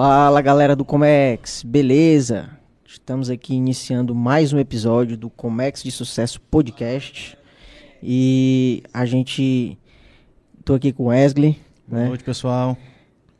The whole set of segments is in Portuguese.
Fala galera do Comex, beleza? Estamos aqui iniciando mais um episódio do Comex de Sucesso Podcast e a gente. Tô aqui com o Wesley. Boa Né? noite, pessoal.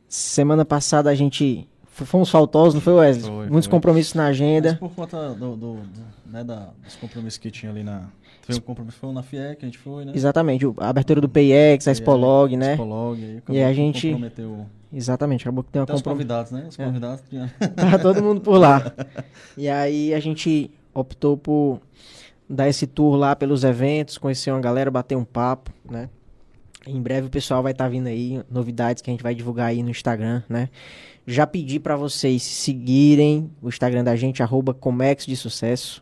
Semana passada a gente. Fomos faltosos, não foi, Wesley? Foi, Muitos foi. compromissos na Mas agenda. por conta do, do- do- né, da- dos compromissos que tinha ali na. Teve um compromisso, foi na FIEC, a gente foi, né? Exatamente, a abertura do PIEX, a Spolog, né? Spolog, aí E a gente- comprometeu Exatamente, acabou que tem uma até os convidados, né? Os É. convidados. Tava todo mundo por lá. E aí a gente optou por dar esse tour lá pelos eventos, conhecer uma galera, bater um papo, né? Em breve o pessoal vai estar vindo aí, novidades que a gente vai divulgar aí no Instagram, né? Já pedi pra vocês seguirem o Instagram da gente, arroba Comex de Sucesso.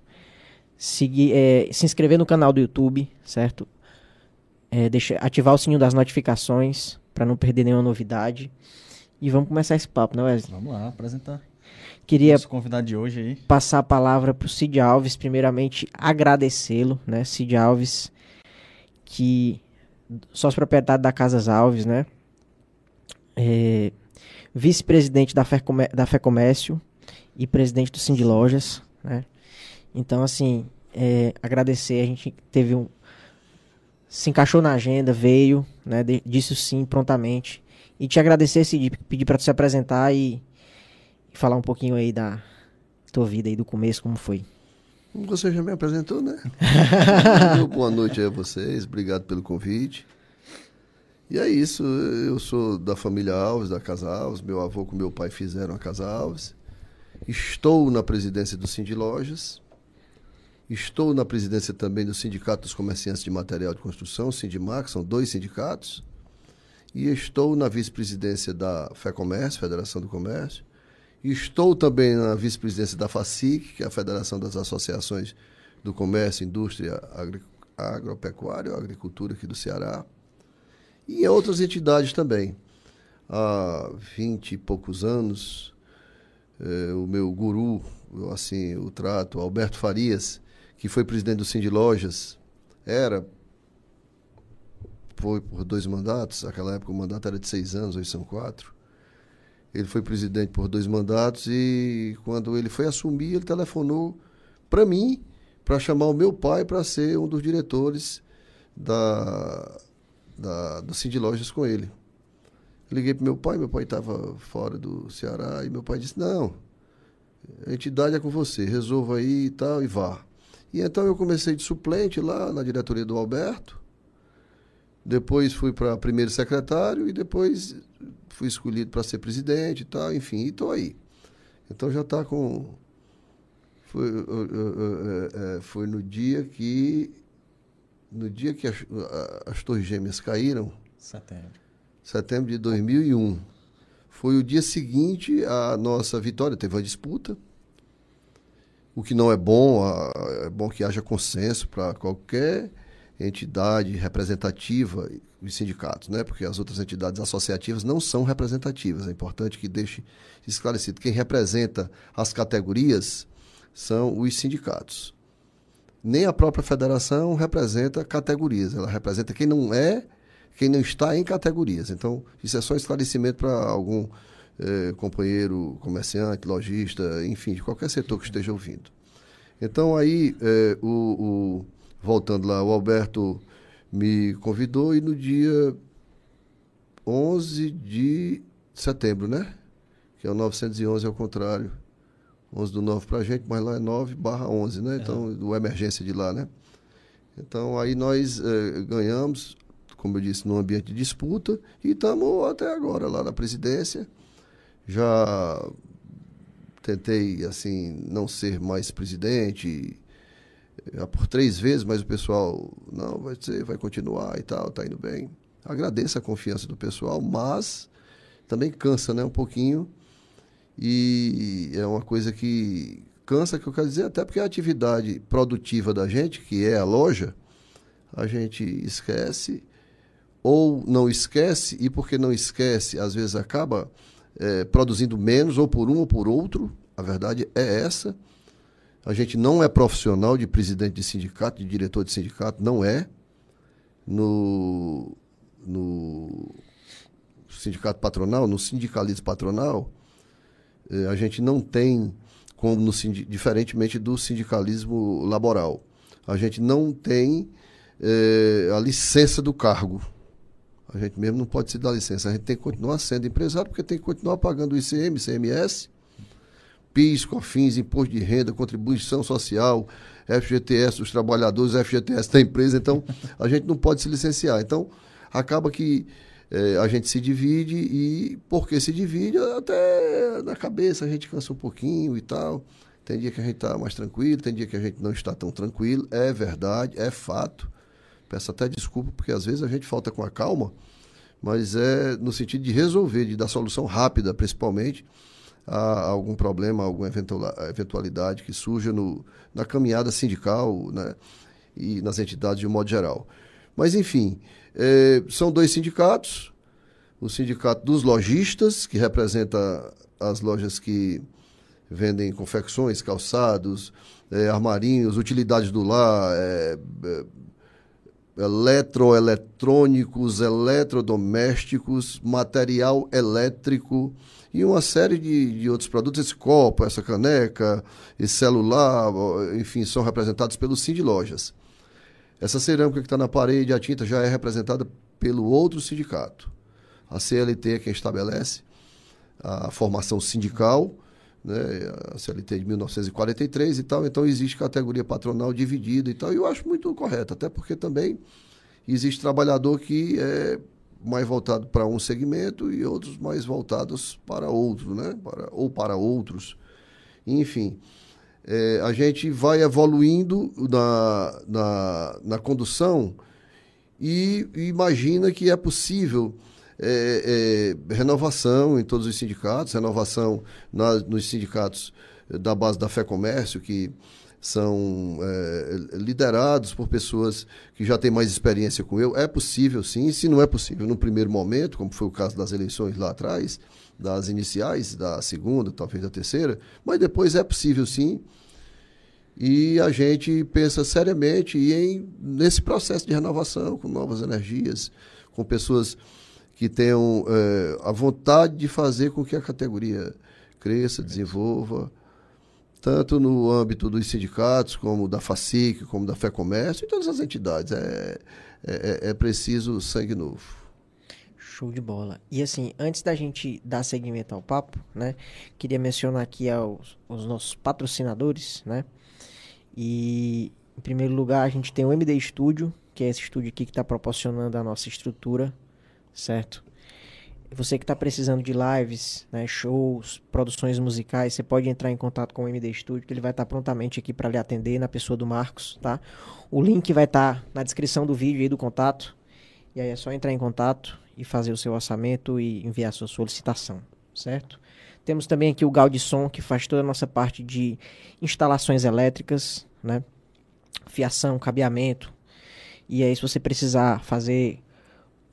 Seguir, é, se inscrever no canal do YouTube, certo? É, deixa, ativar o sininho das notificações pra não perder nenhuma novidade. E vamos começar esse papo, né, Wesley? Vamos lá, apresentar. Queria Nosso convidado de hoje aí. passar a palavra para o Cid Alves, primeiramente agradecê-lo, né? Cid Alves, que sócio proprietário da Casas Alves, né? É, Vice-presidente da, Fercome- da FEComércio e presidente do Cindy Lojas, né? Então, assim, é, agradecer, a gente teve um... Se encaixou na agenda, veio, né? disse o sim prontamente. E te agradecer, Cid, pedir para tu se apresentar e, e falar um pouquinho aí da tua vida aí do começo, como foi. Você já me apresentou, né? Boa noite aí a vocês, obrigado pelo convite. E é isso, eu sou da família Alves, da Casa Alves, meu avô com meu pai fizeram a Casa Alves. Estou na presidência do Cindy Lojas. Estou na presidência também do Sindicato dos Comerciantes de Material de Construção, Sindimac, são dois sindicatos. E estou na vice-presidência da FEComércio, Federação do Comércio. Estou também na vice-presidência da FACIC, que é a Federação das Associações do Comércio, Indústria Agri Agropecuária Agricultura aqui do Ceará. E em outras entidades também. Há vinte e poucos anos, eh, o meu guru, assim o trato, Alberto Farias, que foi presidente do Cindy Lojas, era, foi por dois mandatos, naquela época o mandato era de seis anos, hoje são quatro. Ele foi presidente por dois mandatos e quando ele foi assumir, ele telefonou para mim para chamar o meu pai para ser um dos diretores da, da, do Cindy Lojas com ele. Eu liguei para meu pai, meu pai estava fora do Ceará e meu pai disse: Não, a entidade é com você, resolva aí e tal e vá. E então eu comecei de suplente lá na diretoria do Alberto. Depois fui para primeiro secretário e depois fui escolhido para ser presidente e tal, enfim, e estou aí. Então já está com. Foi, uh, uh, uh, foi no dia que. No dia que as, as Torres Gêmeas caíram, Setembro. setembro de 2001. Foi o dia seguinte à nossa vitória. Teve uma disputa, o que não é bom, é bom que haja consenso para qualquer entidade representativa, os sindicatos, né? porque as outras entidades associativas não são representativas. É importante que deixe esclarecido. Quem representa as categorias são os sindicatos. Nem a própria federação representa categorias, ela representa quem não é quem não está em categorias. Então, isso é só esclarecimento para algum eh, companheiro, comerciante, lojista, enfim, de qualquer setor que esteja ouvindo. Então, aí, eh, o, o- voltando lá, o Alberto me convidou e no dia 11 de setembro, né? Que é o 911 ao contrário. 11 do 9 para a gente, mas lá é 9 barra 11, né? Então, do emergência de lá, né? Então, aí nós eh, ganhamos, como eu disse, num ambiente de disputa e estamos até agora lá na presidência. Já tentei, assim, não ser mais presidente já por três vezes, mas o pessoal, não, vai ser, vai continuar e tal, tá indo bem. Agradeço a confiança do pessoal, mas também cansa, né, um pouquinho. E é uma coisa que cansa, que eu quero dizer, até porque a atividade produtiva da gente, que é a loja, a gente esquece ou não esquece, e porque não esquece, às vezes acaba eh, produzindo menos, ou por um ou por outro. A verdade é essa. A gente não é profissional de presidente de sindicato, de diretor de sindicato, não é. No, no sindicato patronal, no sindicalismo patronal, eh, a gente não tem, como no, diferentemente do sindicalismo laboral, a gente não tem eh, a licença do cargo. A gente mesmo não pode se dar licença. A gente tem que continuar sendo empresário, porque tem que continuar pagando ICM, ICMS, PIS, COFINS, Imposto de Renda, Contribuição Social, FGTS dos trabalhadores, FGTS da empresa. Então, a gente não pode se licenciar. Então, acaba que eh, a gente se divide e, porque se divide, até na cabeça a gente cansa um pouquinho e tal. Tem dia que a gente está mais tranquilo, tem dia que a gente não está tão tranquilo. É verdade, é fato. Peço até desculpa, porque às vezes a gente falta com a calma, mas é no sentido de resolver, de dar solução rápida, principalmente a algum problema, alguma eventual- eventualidade que surja no, na caminhada sindical né, e nas entidades de um modo geral. Mas, enfim, eh, são dois sindicatos. O sindicato dos lojistas, que representa as lojas que vendem confecções, calçados, eh, armarinhos, utilidades do lar, eh, eletroeletrônicos, eletrodomésticos, material elétrico e uma série de, de outros produtos. Esse copo, essa caneca, esse celular, enfim, são representados pelo Sim de Lojas. Essa cerâmica que está na parede, a tinta já é representada pelo outro sindicato. A CLT é quem estabelece a formação sindical, né, a CLT de 1943 e tal, então existe categoria patronal dividida e tal, e eu acho muito correto, até porque também existe trabalhador que é mais voltado para um segmento e outros mais voltados para outro, né, para, ou para outros. Enfim, é, a gente vai evoluindo na, na, na condução e imagina que é possível é, é, renovação em todos os sindicatos, renovação na, nos sindicatos da base da Fé Comércio, que são é, liderados por pessoas que já têm mais experiência com eu. É possível, sim. Se não é possível no primeiro momento, como foi o caso das eleições lá atrás, das iniciais, da segunda, talvez da terceira, mas depois é possível, sim. E a gente pensa seriamente em, nesse processo de renovação, com novas energias, com pessoas que tenham é, a vontade de fazer com que a categoria cresça, desenvolva, tanto no âmbito dos sindicatos, como da FACIC, como da Fé Comércio, e todas as entidades. É, é, é preciso sangue novo. Show de bola. E assim, antes da gente dar seguimento ao papo, né? Queria mencionar aqui aos, os nossos patrocinadores, né? E em primeiro lugar a gente tem o MD Studio, que é esse estúdio aqui que está proporcionando a nossa estrutura, certo? Você que está precisando de lives, né, shows, produções musicais, você pode entrar em contato com o MD Studio, que ele vai estar prontamente aqui para lhe atender na pessoa do Marcos, tá? O link vai estar na descrição do vídeo aí do contato. E aí é só entrar em contato e fazer o seu orçamento e enviar a sua solicitação, certo? Temos também aqui o Gaudisson, que faz toda a nossa parte de instalações elétricas, né? Fiação, cabeamento. E aí, se você precisar fazer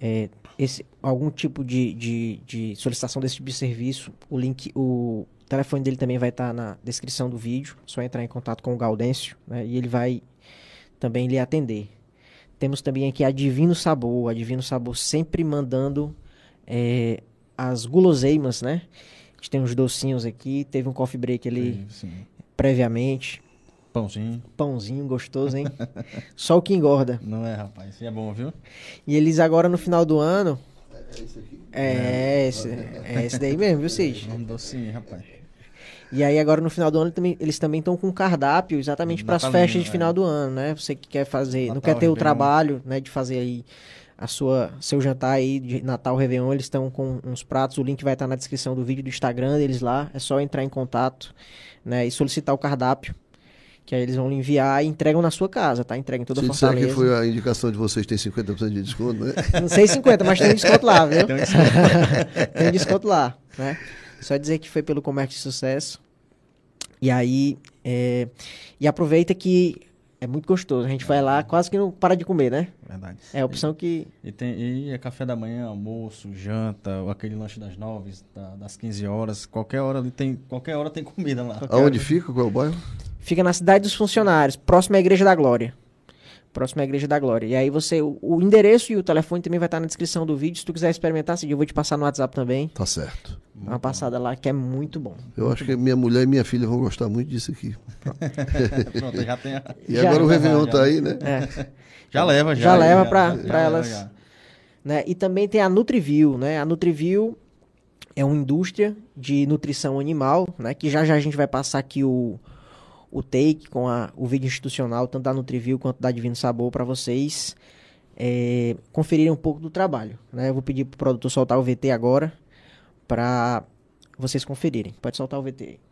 é, esse, algum tipo de, de, de solicitação desse tipo de serviço, o link, o telefone dele também vai estar na descrição do vídeo. Só entrar em contato com o Gaudêncio, né? E ele vai também lhe atender. Temos também aqui a Divino Sabor. A Divino Sabor sempre mandando é, as guloseimas, né? A gente tem uns docinhos aqui. Teve um coffee break ali Sim, sim. previamente. Pãozinho. Pãozinho gostoso, hein? Só o que engorda. Não é, rapaz. Isso é bom, viu? E eles agora no final do ano. É isso aqui? É, esse, é esse daí mesmo, viu, Cid? Um docinho, rapaz. E aí agora no final do ano também- eles também estão com cardápio exatamente para as festas de é. final do ano, né? Você que quer fazer, não Natal, quer ter o Réveillon. trabalho, né, de fazer aí a sua seu jantar aí de Natal, Réveillon, eles estão com uns pratos, o link vai estar na descrição do vídeo do Instagram deles lá, é só entrar em contato, né, e solicitar o cardápio, que aí eles vão lhe enviar e entregam na sua casa, tá? Entrega em toda a Se Fortaleza. que foi a indicação de vocês tem 50% de desconto, né? Não sei 50, mas tem um desconto lá, viu? Tem um desconto. tem um desconto lá, né? Só dizer que foi pelo comércio de sucesso. E aí, é, e aproveita que é muito gostoso. A gente vai lá, quase que não para de comer, né? Verdade. É a opção que. E, tem, e é café da manhã, almoço, janta, ou aquele lanche das 9, da- das 15 horas. Qualquer hora ali tem, qualquer hora tem comida lá. Qualquer Aonde hora. fica? Qual é o bairro? Fica na cidade dos funcionários, próximo à Igreja da Glória. Próximo à Igreja da Glória. E aí você, o, o endereço e o telefone também vai estar na descrição do vídeo. Se tu quiser experimentar, Cid, eu vou te passar no WhatsApp também. Tá certo. Dá uma passada lá que é muito bom. Eu acho que minha mulher e minha filha vão gostar muito disso aqui. Pronto, já tem. a- E Já. agora o Réveillon Já. tá aí, né? É. Já leva, já. Já leva leva, elas. já. né? E também tem a Nutriview, né? A Nutriview é uma indústria de nutrição animal, né? Que já já a gente vai passar aqui o, o take com a, o vídeo institucional, tanto da Nutriview quanto da Divino Sabor, para vocês é, conferirem um pouco do trabalho, né? Eu vou pedir pro produtor soltar o VT agora para vocês conferirem. Pode soltar o VT aí.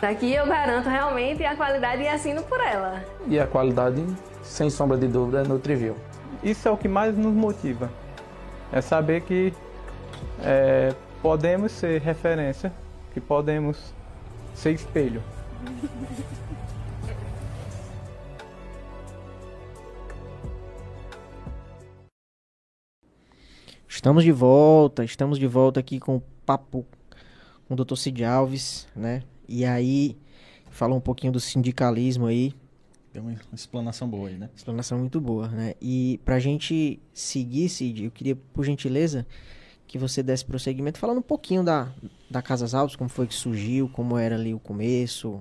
Aqui eu garanto realmente a qualidade e assino por ela. E a qualidade, sem sombra de dúvida, é Nutriview. Isso é o que mais nos motiva. É saber que é, podemos ser referência, que podemos ser espelho. Estamos de volta, estamos de volta aqui com o papo com o Dr. Cid Alves, né? E aí, falou um pouquinho do sindicalismo aí, Deu uma explanação boa aí, né? explanação muito boa, né? E pra gente seguir, Cid, eu queria, por gentileza, que você desse prosseguimento falando um pouquinho da, da Casas Altas, como foi que surgiu, como era ali o começo.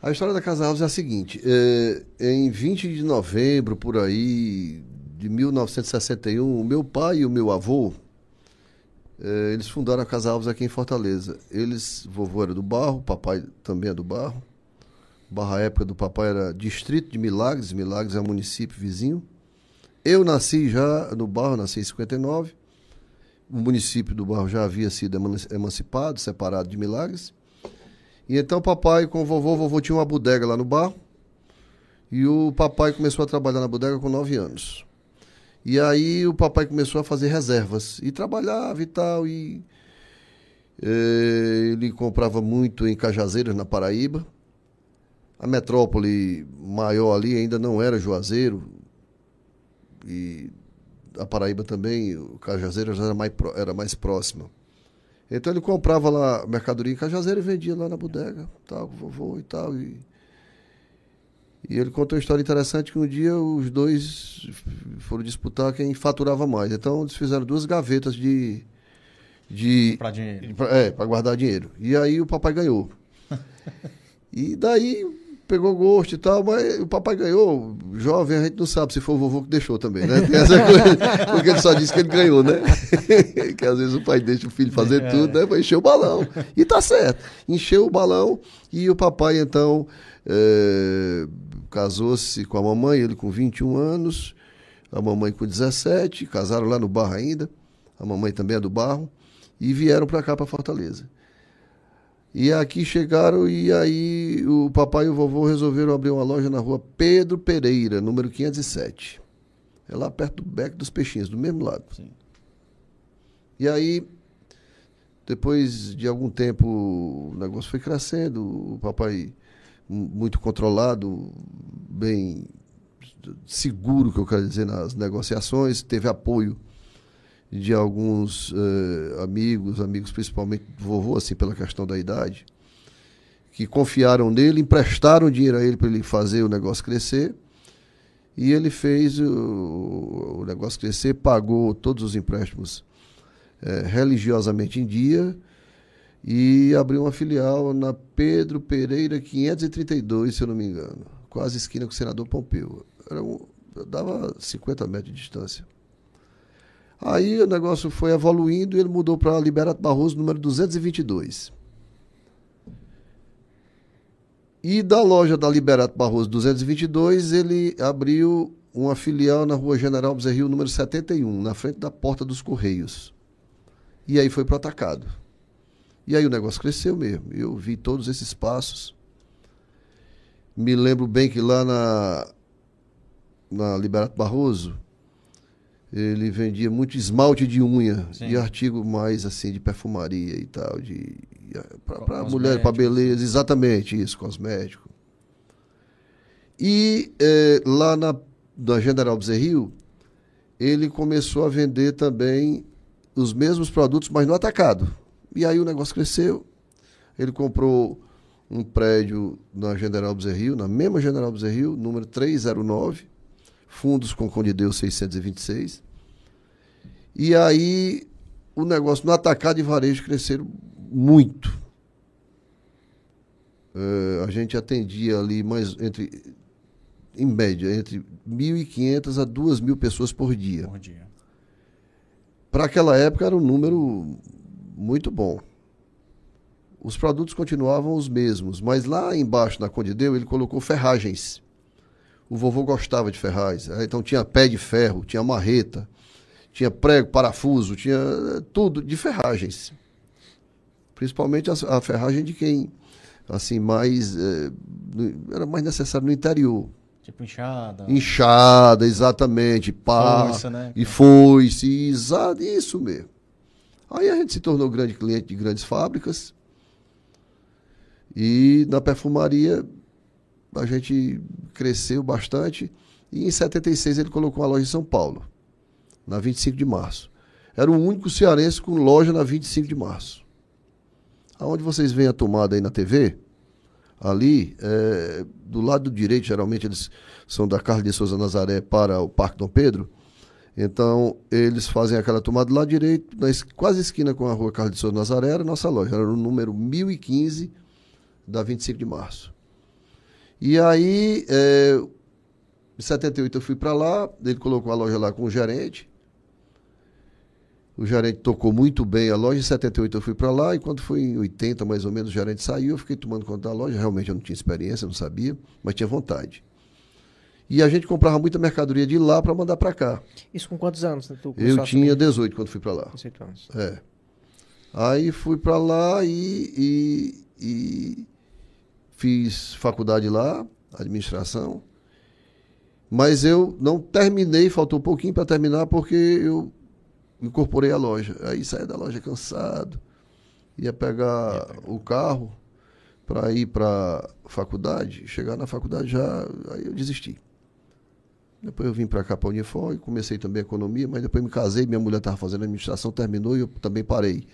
A história da Casa Alves é a seguinte: é, em 20 de novembro, por aí, de 1961, o meu pai e o meu avô, eles fundaram a Casa Alves aqui em Fortaleza. Eles, vovô era do Barro, papai também é do Barro. Barra, época do papai era distrito de Milagres, Milagres é um município vizinho. Eu nasci já no Barro, nasci em 59. O município do Barro já havia sido eman- emancipado, separado de Milagres. E então papai com o vovô, o vovô tinha uma bodega lá no Barro. E o papai começou a trabalhar na bodega com 9 anos. E aí o papai começou a fazer reservas. E trabalhava e tal. E eh, ele comprava muito em Cajazeiras, na Paraíba. A metrópole maior ali ainda não era Juazeiro. E a Paraíba também, o Cajazeiras era mais, era mais próxima. Então ele comprava lá mercadoria em Cajazeiro e vendia lá na bodega, tal, vovô e tal. E, e ele contou uma história interessante que um dia os dois foram disputar quem faturava mais. Então eles fizeram duas gavetas de. de Pra dinheiro. Pra- É, para guardar dinheiro. E aí o papai ganhou. e daí pegou gosto e tal, mas o papai ganhou. Jovem, a gente não sabe se foi o vovô que deixou também, né? Tem essa coisa, porque ele só disse que ele ganhou, né? que às vezes o pai deixa o filho fazer tudo, né? Pra encher o balão. E tá certo. Encheu o balão e o papai, então, eh, casou-se com a mamãe, ele com 21 anos, a mamãe com 17, casaram lá no Barro ainda. A mamãe também é do Barro e vieram para cá, para Fortaleza. E aqui chegaram e aí o papai e o vovô resolveram abrir uma loja na rua Pedro Pereira, número 507. É lá perto do Beco dos Peixinhos, do mesmo lado. Sim. E aí, depois de algum tempo, o negócio foi crescendo, o papai muito controlado, bem seguro, que eu quero dizer, nas negociações, teve apoio de alguns eh, amigos, amigos principalmente do vovô, assim, pela questão da idade, que confiaram nele, emprestaram dinheiro a ele para ele fazer o negócio crescer. E ele fez o, o negócio crescer, pagou todos os empréstimos eh, religiosamente em dia e abriu uma filial na Pedro Pereira 532, se eu não me engano, quase esquina com o senador Pompeu. Era um, dava 50 metros de distância. Aí o negócio foi evoluindo e ele mudou para Liberato Barroso, número 222. E da loja da Liberato Barroso 222, ele abriu uma filial na rua General Bezerril, número 71, na frente da Porta dos Correios. E aí foi para o atacado. E aí o negócio cresceu mesmo. Eu vi todos esses passos. Me lembro bem que lá na, na Liberato Barroso, ele vendia muito esmalte de unha Sim. e artigo mais assim de perfumaria e tal, de para mulher, para beleza, exatamente isso, cosmético. E eh, lá na da General Bezerril, ele começou a vender também os mesmos produtos, mas no atacado. E aí o negócio cresceu. Ele comprou um prédio na General Bezerril, na mesma General Bezerril, número 309, fundos com Conde Deus 626. E aí o negócio no atacado e varejo cresceram muito. Eh, a gente atendia ali mais entre em média entre 1.500 a 2.000 pessoas por dia. Por dia. Para aquela época era um número muito bom. Os produtos continuavam os mesmos, mas lá embaixo na Conde Deu ele colocou ferragens. O vovô gostava de ferragens, eh, então tinha pé de ferro, tinha marreta, tinha prego, parafuso, tinha eh, tudo de ferragens. Principalmente a, ferragem de quem assim mais eh, era mais necessário no interior. Tipo inchada. Inchada, exatamente, pá. Força, né? E foice, exato, isso mesmo. Aí a gente se tornou grande cliente de grandes fábricas. E na perfumaria a gente cresceu bastante. E em 76 ele colocou uma loja em São Paulo, na 25 de março. Era o único cearense com loja na 25 de março. Aonde vocês veem a tomada aí na TV, ali, é, do lado direito, geralmente eles são da Carlos de Souza Nazaré para o Parque Dom Pedro. Então, eles fazem aquela tomada lado direito, na quase esquina com a rua Carlos de Souza Nazaré, era nossa loja, era o número 1015 da 25 de março. E aí, é, em 78 eu fui para lá, ele colocou a loja lá com o gerente. O gerente tocou muito bem a loja. Em 78 eu fui para lá e quando foi em 80 mais ou menos o gerente saiu, eu fiquei tomando conta da loja. Realmente eu não tinha experiência, não sabia, mas tinha vontade. E a gente comprava muita mercadoria de lá para mandar para cá. Isso com quantos anos? né, Eu tinha assumir? 18 quando fui para lá. 18 anos. É. Aí fui para lá e, e- e fiz faculdade lá, administração. Mas eu não terminei, faltou um pouquinho para terminar porque eu incorporei a loja. Aí saí da loja cansado, ia pegar o carro para ir para faculdade, chegar na faculdade já, aí eu desisti. Depois eu vim para cá para a Unifor e comecei também economia, mas depois me casei, minha mulher estava fazendo administração, terminou e eu também parei.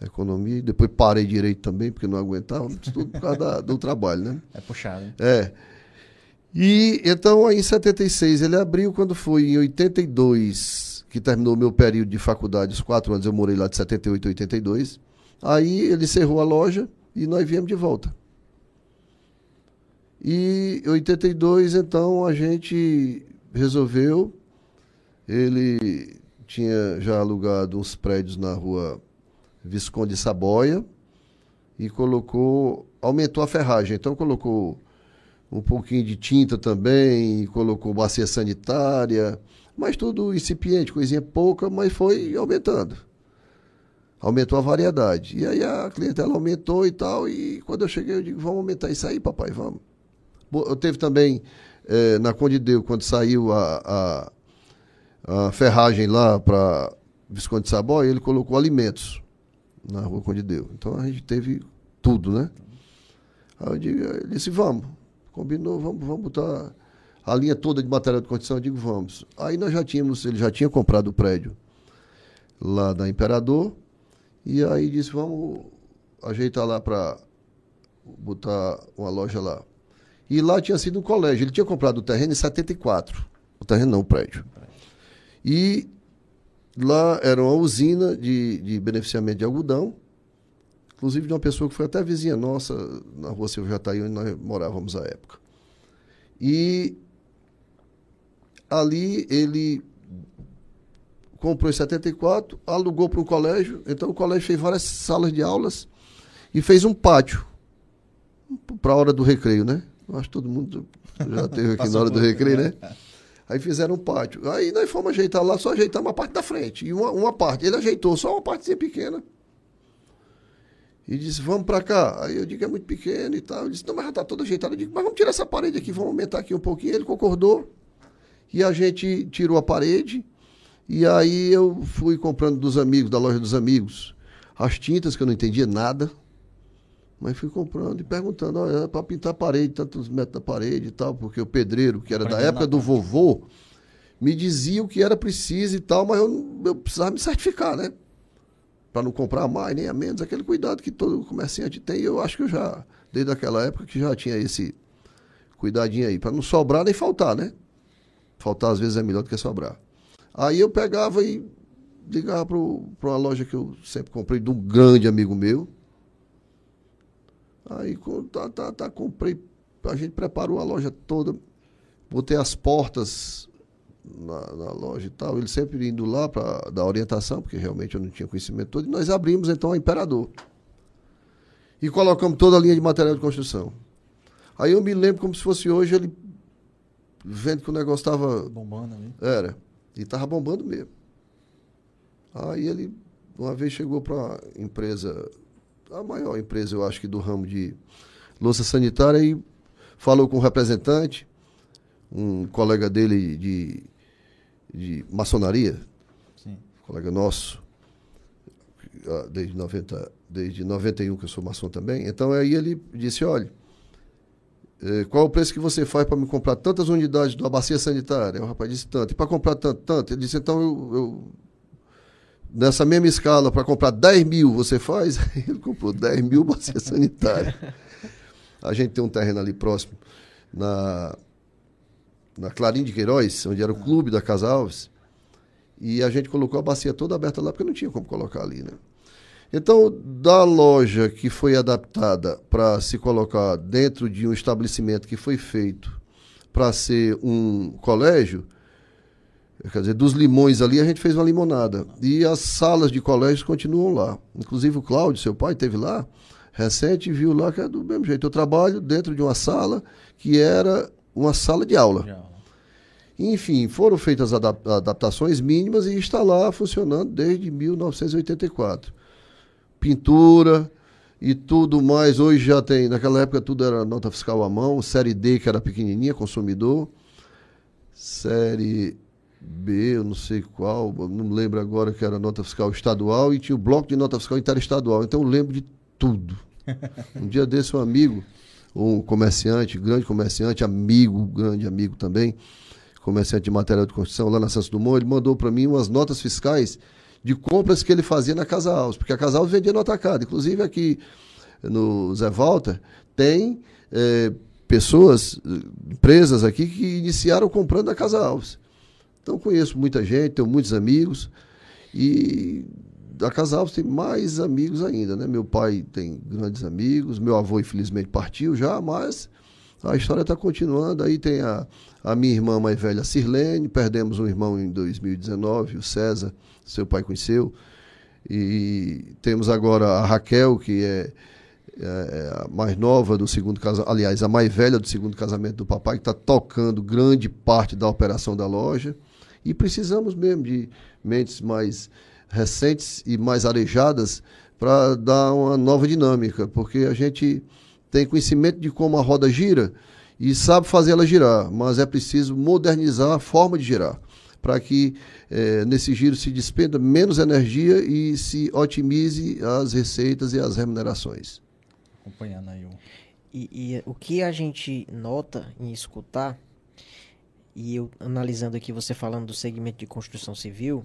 Economia, e depois parei direito também, porque não aguentava, tudo por causa da- do trabalho, né? É puxado? É. E então aí em 76 ele abriu, quando foi em 82, que terminou o meu período de faculdade, os quatro anos eu morei lá de 78 a 82. Aí ele cerrou a loja e nós viemos de volta. E em 82, então, a gente resolveu. Ele tinha já alugado uns prédios na rua Visconde Saboia e colocou, aumentou a ferragem. Então, colocou um pouquinho de tinta também, colocou bacia sanitária, mas tudo incipiente, coisinha pouca, mas foi aumentando. Aumentou a variedade. E aí a clientela aumentou e tal. E quando eu cheguei, eu digo, vamos aumentar isso aí, papai, vamos. Teve também, eh, na Conde de Deu, quando saiu a, a, a ferragem lá para Visconde de Saboia, ele colocou alimentos na rua Conde de Deu. Então a gente teve tudo, né? Aí eu digo, ele disse, vamos. Combinou, vamos, vamos botar a linha toda de material de construção. Eu digo, vamos. Aí nós já tínhamos, ele já tinha comprado o prédio lá da Imperador. E aí disse, vamos ajeitar lá para botar uma loja lá. E lá tinha sido um colégio. Ele tinha comprado o terreno em 74. O terreno não, o prédio. E lá era uma usina de, de beneficiamento de algodão. Inclusive de uma pessoa que foi até vizinha nossa, na rua Silvio Jataí, onde nós morávamos à época. E ali ele comprou em 74, alugou para um colégio, então o colégio fez várias salas de aulas e fez um pátio para a hora do recreio, né? Acho que todo mundo já teve aqui na hora do recreio, né? Aí fizeram um pátio. Aí nós fomos ajeitar lá, só ajeitamos a parte da frente. E uma, uma parte. Ele ajeitou só uma partezinha pequena. E disse, vamos para cá. Aí eu digo, é muito pequeno e tal. Ele disse, não, mas já está todo ajeitado. Eu digo, mas vamos tirar essa parede aqui, vamos aumentar aqui um pouquinho. Ele concordou. E a gente tirou a parede. E aí eu fui comprando dos amigos, da loja dos amigos, as tintas, que eu não entendia nada. Mas fui comprando e perguntando, olha, para pintar a parede, tantos metros da parede e tal, porque o pedreiro, que era da época do vovô, me dizia o que era preciso e tal, mas eu, eu precisava me certificar, né? Para não comprar mais nem a menos, aquele cuidado que todo comerciante tem. Eu acho que eu já, desde aquela época, que já tinha esse cuidadinho aí, para não sobrar nem faltar, né? Faltar às vezes é melhor do que sobrar. Aí eu pegava e ligava para uma loja que eu sempre comprei de um grande amigo meu. Aí tá, tá, tá, comprei, a gente preparou a loja toda, botei as portas na, na loja e tal, ele sempre indo lá para dar orientação, porque realmente eu não tinha conhecimento todo, e nós abrimos então a Imperador. E colocamos toda a linha de material de construção. Aí eu me lembro como se fosse hoje, ele vendo que o negócio estava Bombando ali. era. E tava bombando mesmo. Aí ele, uma vez chegou para uma empresa, a maior empresa, eu acho que do ramo de louça sanitária, e falou com o representante, um colega dele de, de maçonaria, Sim. colega nosso, ah, desde, 90, desde 91 que eu sou maçom também. Então aí ele disse, olha, eh, qual é o preço que você faz para me comprar tantas unidades da bacia sanitária? O rapaz disse tanto. E para comprar tanto, tanto? Ele disse, então eu, eu nessa mesma escala, para comprar 10 mil, você faz? Ele comprou 10 mil bacias sanitárias. A gente tem um terreno ali próximo, na, na Clarim de Queiroz, onde era o clube da Casa Alves. E a gente colocou a bacia toda aberta lá, porque não tinha como colocar ali, né? Então, da loja que foi adaptada para se colocar dentro de um estabelecimento que foi feito para ser um colégio, quer dizer, dos limões ali a gente fez uma limonada. E as salas de colégios continuam lá. Inclusive o Cláudio, seu pai, teve lá, recente, e viu lá que é do mesmo jeito. Eu trabalho dentro de uma sala que era uma sala de aula. Já. Enfim, foram feitas adap- adaptações mínimas e está lá funcionando desde 1984. Pintura e tudo mais. Hoje já tem, naquela época tudo era nota fiscal à mão, série D, que era pequenininha, consumidor, série B, eu não sei qual, não lembro agora que era nota fiscal estadual e tinha o bloco de nota fiscal interestadual. Então eu lembro de tudo. Um dia desse, um amigo, um comerciante, grande comerciante, amigo, grande amigo também, comerciante de material de construção lá na Santos Dumont, ele mandou para mim umas notas fiscais de compras que ele fazia na Casa Alves, porque a Casa Alves vendia no atacado. Inclusive aqui no Zé Walter tem eh, pessoas, eh, empresas aqui que iniciaram comprando na Casa Alves. Então conheço muita gente, tenho muitos amigos e da Casa Alves tem mais amigos ainda, né? Meu pai tem grandes amigos, meu avô infelizmente partiu já, mas a história está continuando. Aí tem a, a minha irmã mais velha, Sirlene, perdemos um irmão em 2019, o César, seu pai conheceu. E temos agora a Raquel, que é, é a mais nova do segundo casamento, aliás, a mais velha do segundo casamento do papai, que está tocando grande parte da operação da loja. E precisamos mesmo de mentes mais recentes e mais arejadas para dar uma nova dinâmica, porque a gente tem conhecimento de como a roda gira e sabe fazer ela girar, mas é preciso modernizar a forma de girar para que eh, nesse giro se despenda menos energia e se otimize as receitas e as remunerações. Acompanhando aí o. E, e o que a gente nota em escutar, e eu analisando aqui você falando do segmento de construção civil,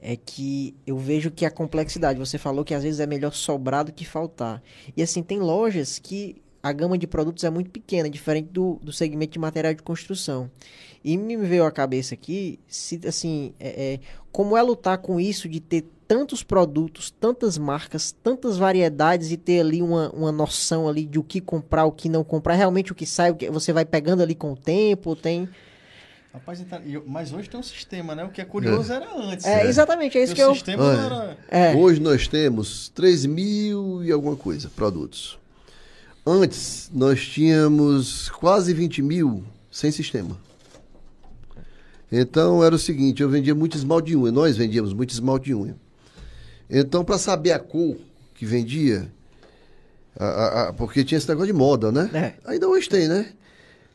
é que eu vejo que a complexidade, você falou que às vezes é melhor sobrar do que faltar. E assim, tem lojas que a gama de produtos é muito pequena, diferente do, do segmento de material de construção. E me veio à cabeça aqui, se, assim, é, é, como é lutar com isso de ter tantos produtos, tantas marcas, tantas variedades e ter ali uma, uma noção ali de o que comprar, o que não comprar, realmente o que sai, o que você vai pegando ali com o tempo, tem... Rapaz, então, eu- mas hoje tem um sistema, né? O que é curioso era antes. É, exatamente, é isso Porque que o eu... sistema Olha, era. É, Hoje nós temos 3 mil e alguma coisa produtos. Antes nós tínhamos quase 20 mil sem sistema. Então era o seguinte, eu vendia muito esmalte de unha, nós vendíamos muito esmalte de unha. Então para saber a cor que vendia, a- a- a- porque tinha esse negócio de moda, né? É. Ainda hoje tem, né?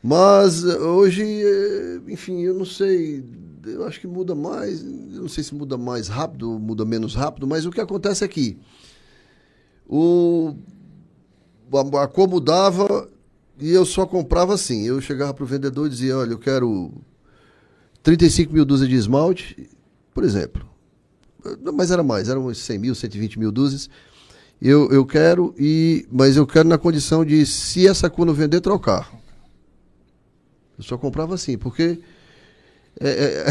Mas eh, hoje, eh, enfim, eu não sei, eu acho que muda mais, eu não sei se muda mais rápido, muda menos rápido, mas o que acontece é que o, a, a cor mudava e eu só comprava assim. Eu chegava para o vendedor e dizia, olha, eu quero 35 mil dúzias de esmalte, por exemplo. Mas era mais, eram uns 100 mil, 120 mil dúzias. Eu, eu quero, e, mas eu quero na condição de, se essa cor não vender, trocar. Eu só comprava assim, porque. É, é,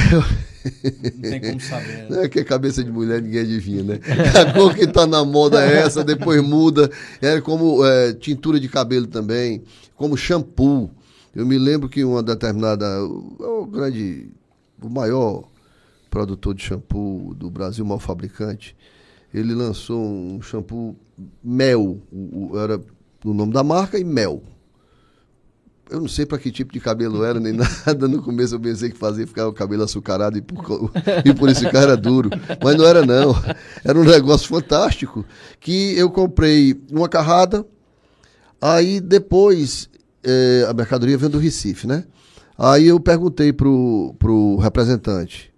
Não tem como saber. não é que é cabeça de mulher ninguém adivinha, né? A cor que tá na moda é essa, depois muda. É como é, tintura de cabelo também, como shampoo. Eu me lembro que uma determinada. O grande. O maior produtor de shampoo do Brasil, mal fabricante, ele lançou um shampoo mel. O, o- era o nome da marca e mel. Eu não sei para que tipo de cabelo era, nem nada. No começo eu pensei que fazia ficar o cabelo açucarado e por, e por isso ficar era duro. Mas não era, não. Era um negócio fantástico. Que eu comprei uma carrada, aí depois eh, a mercadoria vem do Recife, né? Aí eu perguntei pro, pro representante.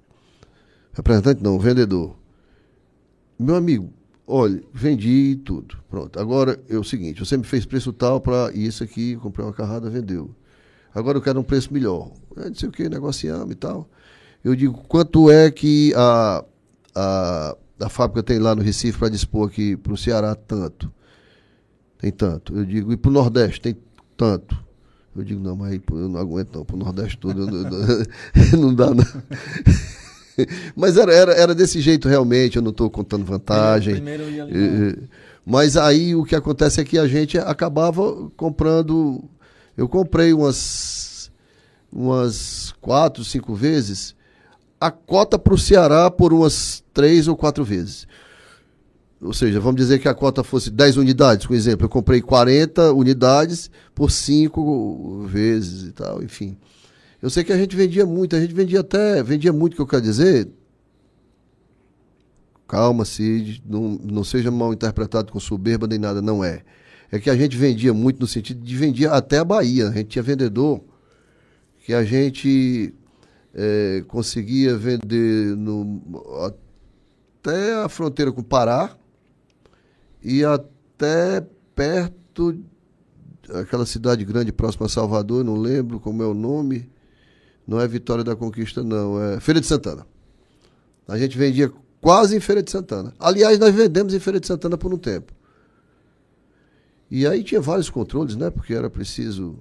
Representante não, vendedor. Meu amigo, olha, vendi tudo. Pronto. Agora é o seguinte, você me fez preço tal para isso aqui, comprei uma carrada, vendeu. Agora eu quero um preço melhor. É, não sei o que, negociamos e tal. Eu digo, quanto é que a, a, a fábrica tem lá no Recife para dispor aqui para o Ceará? Tanto. Tem tanto. Eu digo, e para o Nordeste? Tem tanto. Eu digo, não, mas eu não aguento não, para o Nordeste todo, eu não, eu não- dá não. Mas era, era, era desse jeito realmente, eu não estou contando vantagem. Primeiro. Eh, eh, Mas aí o que acontece é que a gente acabava comprando. Eu comprei umas, umas quatro, cinco vezes a cota para o Ceará por umas três ou quatro vezes. Ou seja, vamos dizer que a cota fosse 10 unidades, por exemplo. Eu comprei 40 unidades por cinco vezes e tal, enfim. Eu sei que a gente vendia muito, a gente vendia até, vendia muito, que eu quero dizer, Calma, Cid, não, não seja mal interpretado com soberba nem nada, não é. É que a gente vendia muito no sentido de vendia até a Bahia. A gente tinha vendedor que a gente eh, conseguia vender no, até a fronteira com o Pará e até perto aquela cidade grande próxima a Salvador, não lembro como é o nome. Não é Vitória da Conquista, não, é Feira de Santana. A gente vendia quase em Feira de Santana. Aliás, nós vendemos em Feira de Santana por um tempo. E aí tinha vários controles, né? Porque era preciso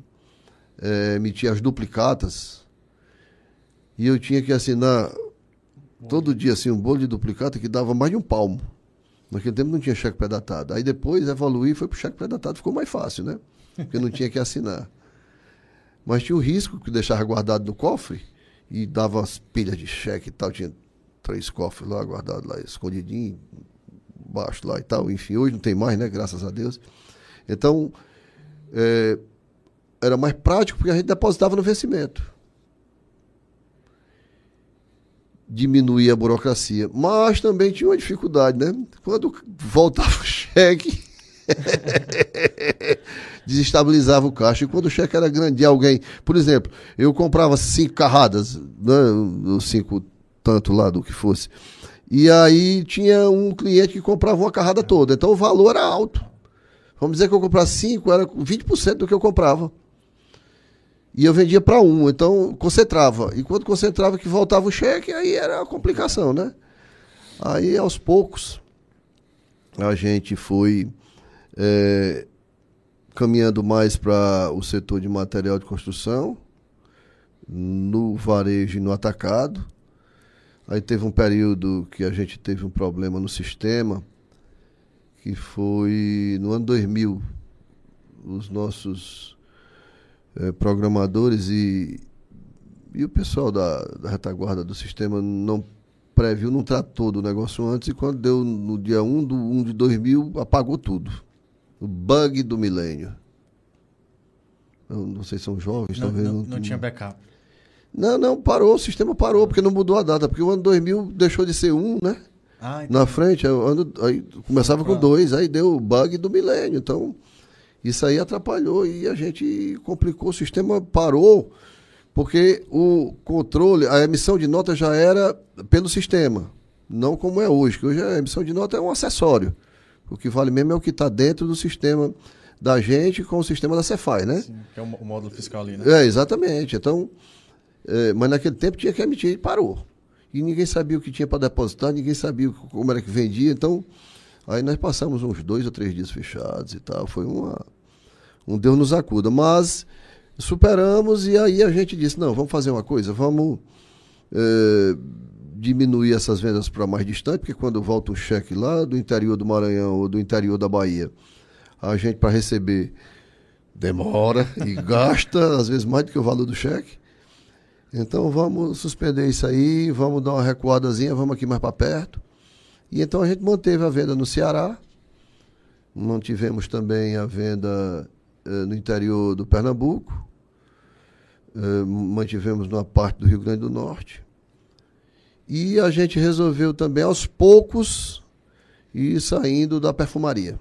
eh, emitir as duplicatas. E eu tinha que assinar todo dia assim, um bolo de duplicata que dava mais de um palmo. Naquele tempo não tinha cheque pré-datado. Aí depois evoluí e foi pro cheque pré-datado. Ficou mais fácil, né? Porque não tinha que assinar. Mas tinha o risco que deixava guardado no cofre e dava umas pilhas de cheque e tal. Tinha três cofres lá guardados lá, escondidinho, baixo lá e tal. Enfim, hoje não tem mais, né? Graças a Deus. Então, é, era mais prático porque a gente depositava no vencimento. Diminuir a burocracia. Mas também tinha uma dificuldade, né? Quando voltava o cheque, desestabilizava o caixa. E quando o cheque era grande de alguém, por exemplo, eu comprava cinco carradas, né, cinco tanto lá do que fosse. E aí tinha um cliente que comprava uma carrada toda. Então o valor era alto. Vamos dizer que eu comprasse cinco, era 20% do que eu comprava. E eu vendia para um, então concentrava. E quando concentrava que voltava o cheque, aí era a complicação, né? Aí aos poucos a gente foi é, caminhando mais para o setor de material de construção, no varejo e no atacado. Aí teve um período que a gente teve um problema no sistema, que foi no ano 2000. Os nossos eh, programadores e, e o pessoal da, da retaguarda do sistema não previu, não tratou do negócio antes e quando deu no dia 1 do 1 de 2000, apagou tudo. O bug do milênio. Não sei se são jovens, Não, talvez. não, não tinha backup. Não, não, parou, o sistema parou, porque não mudou a data, porque o ano 2000 deixou de ser um, né? Ah, então, Na frente, ano, aí começava com Pra- dois, aí deu o bug do milênio. Então, isso aí atrapalhou e a gente complicou, o sistema parou, porque o controle, a emissão de nota já era pelo sistema, não como é hoje, que hoje a emissão de nota é um acessório. O que vale mesmo é o que está dentro do sistema da gente com o sistema da Cefaz, né? sim, que é o, módulo fiscal ali, né? É, exatamente. Então, é, mas naquele tempo tinha que emitir e parou. E ninguém sabia o que tinha para depositar, ninguém sabia como era que vendia. Então, aí nós passamos uns dois ou três dias fechados e tal. Foi uma, um Deus nos acuda. Mas superamos e aí a gente disse, não, vamos fazer uma coisa, vamos é, diminuir essas vendas para mais distante, porque quando volta um cheque lá do interior do Maranhão ou do interior da Bahia, a gente para receber demora e gasta, às vezes mais do que o valor do cheque. Então vamos suspender isso aí, vamos dar uma recuadazinha, vamos aqui mais para perto. E então a gente manteve a venda no Ceará, mantivemos também a venda eh, no interior do Pernambuco, eh, mantivemos numa parte do Rio Grande do Norte. E a gente resolveu também aos poucos ir saindo da perfumaria.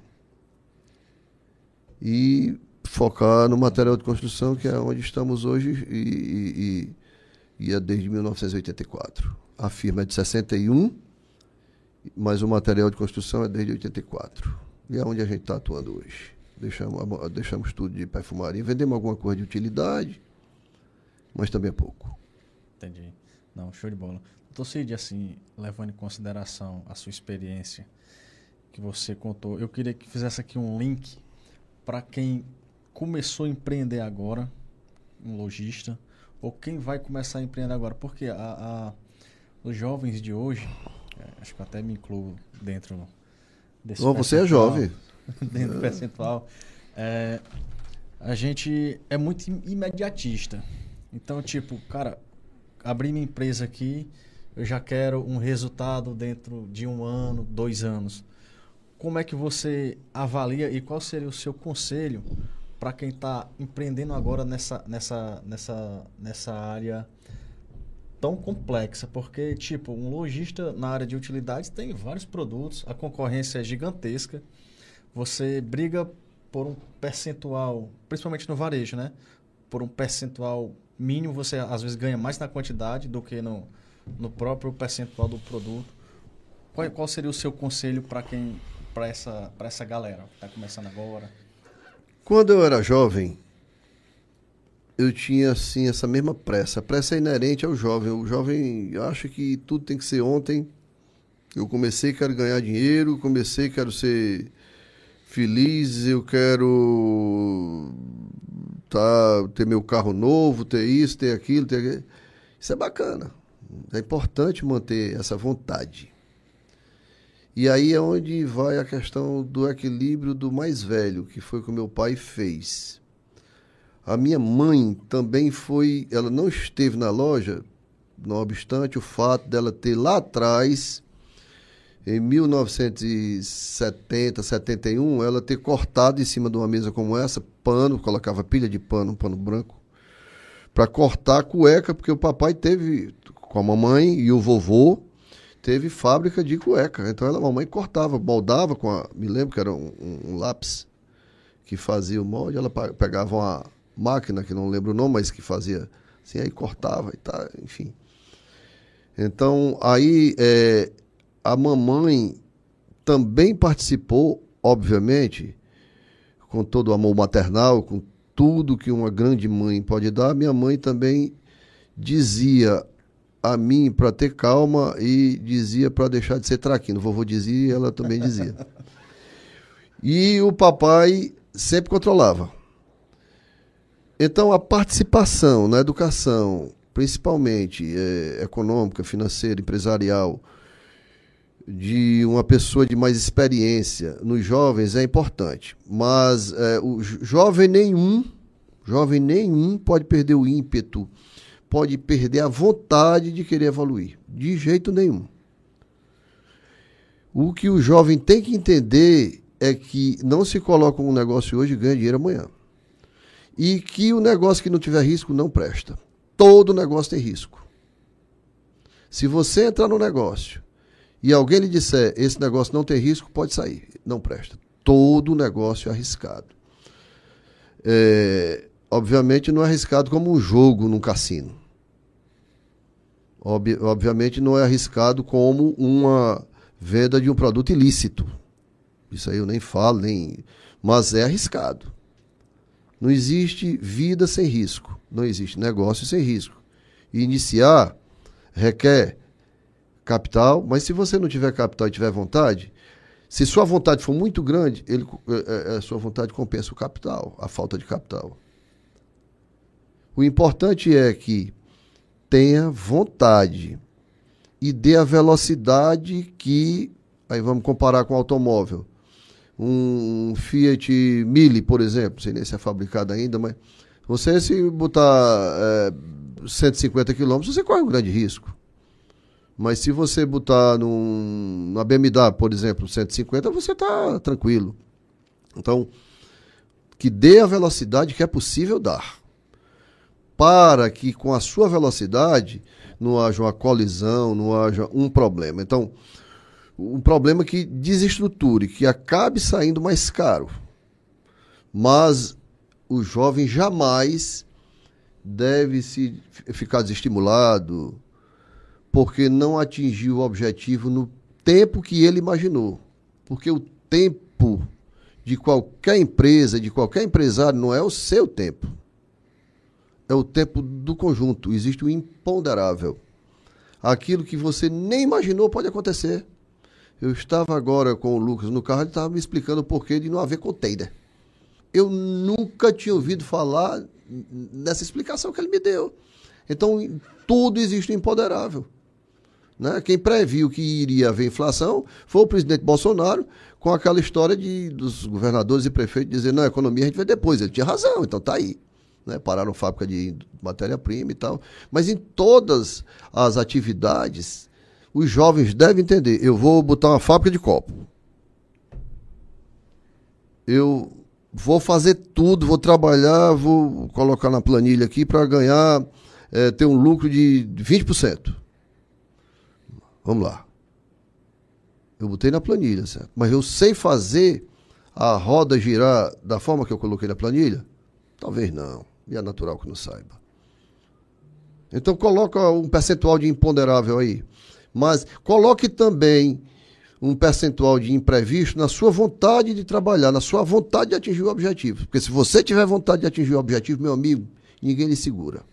E focar no material de construção, que é onde estamos hoje e, e, e- e é desde 1984. A firma é de 61, mas o material de construção é desde 84. E é onde a gente está atuando hoje. Deixamos, deixamos tudo de perfumaria. Vendemos alguma coisa de utilidade, mas também é pouco. Entendi. Não, show de bola. Doutor Cid, assim, levando em consideração a sua experiência que você contou, eu queria que fizesse aqui um link para quem começou a empreender agora, um lojista, ou quem vai começar a empreender agora. Porque a, a- os jovens de hoje, acho que eu até me incluo dentro desse Oh, você é jovem. dentro do percentual, é, a gente é muito im- imediatista. Então, tipo, cara, abri minha empresa aqui, eu já quero um resultado dentro de um ano, dois anos. Como é que você avalia e qual seria o seu conselho para quem está empreendendo agora nessa, nessa, nessa, nessa área tão complexa? Porque, tipo, um lojista na área de utilidades tem vários produtos, a concorrência é gigantesca, você briga por um percentual, principalmente no varejo, né? Por um percentual mínimo, você às vezes ganha mais na quantidade do que no, no próprio percentual do produto. Qual, qual seria o seu conselho para quem, para essa, essa galera que está começando agora? Quando eu era jovem, eu tinha assim essa mesma pressa. A pressa é inerente ao jovem. O jovem acha que tudo tem que ser ontem. Eu comecei, quero ganhar dinheiro, comecei, quero ser feliz, eu quero tá, ter meu carro novo, ter isso, ter aquilo, ter aquilo. Isso é bacana. É importante manter essa vontade. E aí é onde vai a questão do equilíbrio do mais velho, que foi o que meu pai fez. A minha mãe também foi, ela não esteve na loja, não obstante o fato dela ter lá atrás, em 1970, 71, ela ter cortado em cima de uma mesa como essa, pano, colocava pilha de pano, um pano branco, para cortar a cueca, porque o papai teve, com a mamãe e o vovô teve fábrica de cueca. Então ela, a mamãe cortava, moldava com a. Me lembro que era um, um, lápis que fazia o molde, ela pegava uma máquina, que não lembro o nome, mas que fazia assim, aí cortava e tá, enfim. Então, aí é, a mamãe também participou, obviamente, com todo o amor maternal, com tudo que uma grande mãe pode dar, minha mãe também dizia a mim para ter calma e dizia para deixar de ser traquino. O vovô dizia e ela também dizia. E o papai sempre controlava. Então, a participação na educação, principalmente eh, econômica, financeira, empresarial, de uma pessoa de mais experiência nos jovens é importante. Mas eh, o jo- jovem nenhum, jovem nenhum pode perder o ímpeto, pode perder a vontade de querer evoluir. De jeito nenhum. O que o jovem tem que entender é que não se coloca um negócio hoje e ganha dinheiro amanhã. E que o negócio que não tiver risco não presta. Todo negócio tem risco. Se você entrar no negócio e alguém lhe disser esse negócio não tem risco, pode sair. Não presta. Todo negócio é arriscado. É, obviamente não é arriscado como um jogo num cassino. Ob- obviamente não é arriscado como uma venda de um produto ilícito. Isso aí eu nem falo, nem. Mas é arriscado. Não existe vida sem risco. Não existe negócio sem risco. E iniciar requer capital, mas se você não tiver capital e tiver vontade, se sua vontade for muito grande, ele, é, é, a sua vontade compensa o capital, a falta de capital. O importante é que tenha vontade e dê a velocidade que. Aí vamos comparar com o automóvel. Um Fiat Mille, por exemplo, sei nem se é fabricado ainda, mas você se botar é, 150 km, você corre um grande risco. Mas se você botar num, numa BMW, por exemplo, 150, você está tranquilo. Então, que dê a velocidade que é possível dar. Para que com a sua velocidade não haja uma colisão, não haja um problema. Então, um problema que desestruture, que acabe saindo mais caro. Mas o jovem jamais deve se ficar desestimulado porque não atingiu o objetivo no tempo que ele imaginou. Porque o tempo de qualquer empresa, de qualquer empresário, não é o seu tempo. É o tempo do conjunto. Existe o imponderável. Aquilo que você nem imaginou pode acontecer. Eu estava agora com o Lucas no carro, ele estava me explicando o porquê de não haver container. Eu nunca tinha ouvido falar nessa explicação que ele me deu. Então, tudo existe imponderável. Né? Quem previu que iria haver inflação foi o presidente Bolsonaro, com aquela história de, dos governadores e prefeitos dizendo, não, a economia a gente vê depois. Ele tinha razão, então tá aí. Né? Pararam fábrica de matéria-prima e tal. Mas em todas as atividades, os jovens devem entender, eu vou botar uma fábrica de copo. Eu vou fazer tudo, vou trabalhar, vou colocar na planilha aqui para ganhar, é, ter um lucro de 20%. Vamos lá. Eu botei na planilha, certo? Mas eu sei fazer a roda girar da forma que eu coloquei na planilha? Talvez não. E é natural que não saiba. Então coloca um percentual de imponderável aí. Mas coloque também um percentual de imprevisto na sua vontade de trabalhar, na sua vontade de atingir o objetivo. Porque se você tiver vontade de atingir o objetivo, meu amigo, ninguém lhe segura.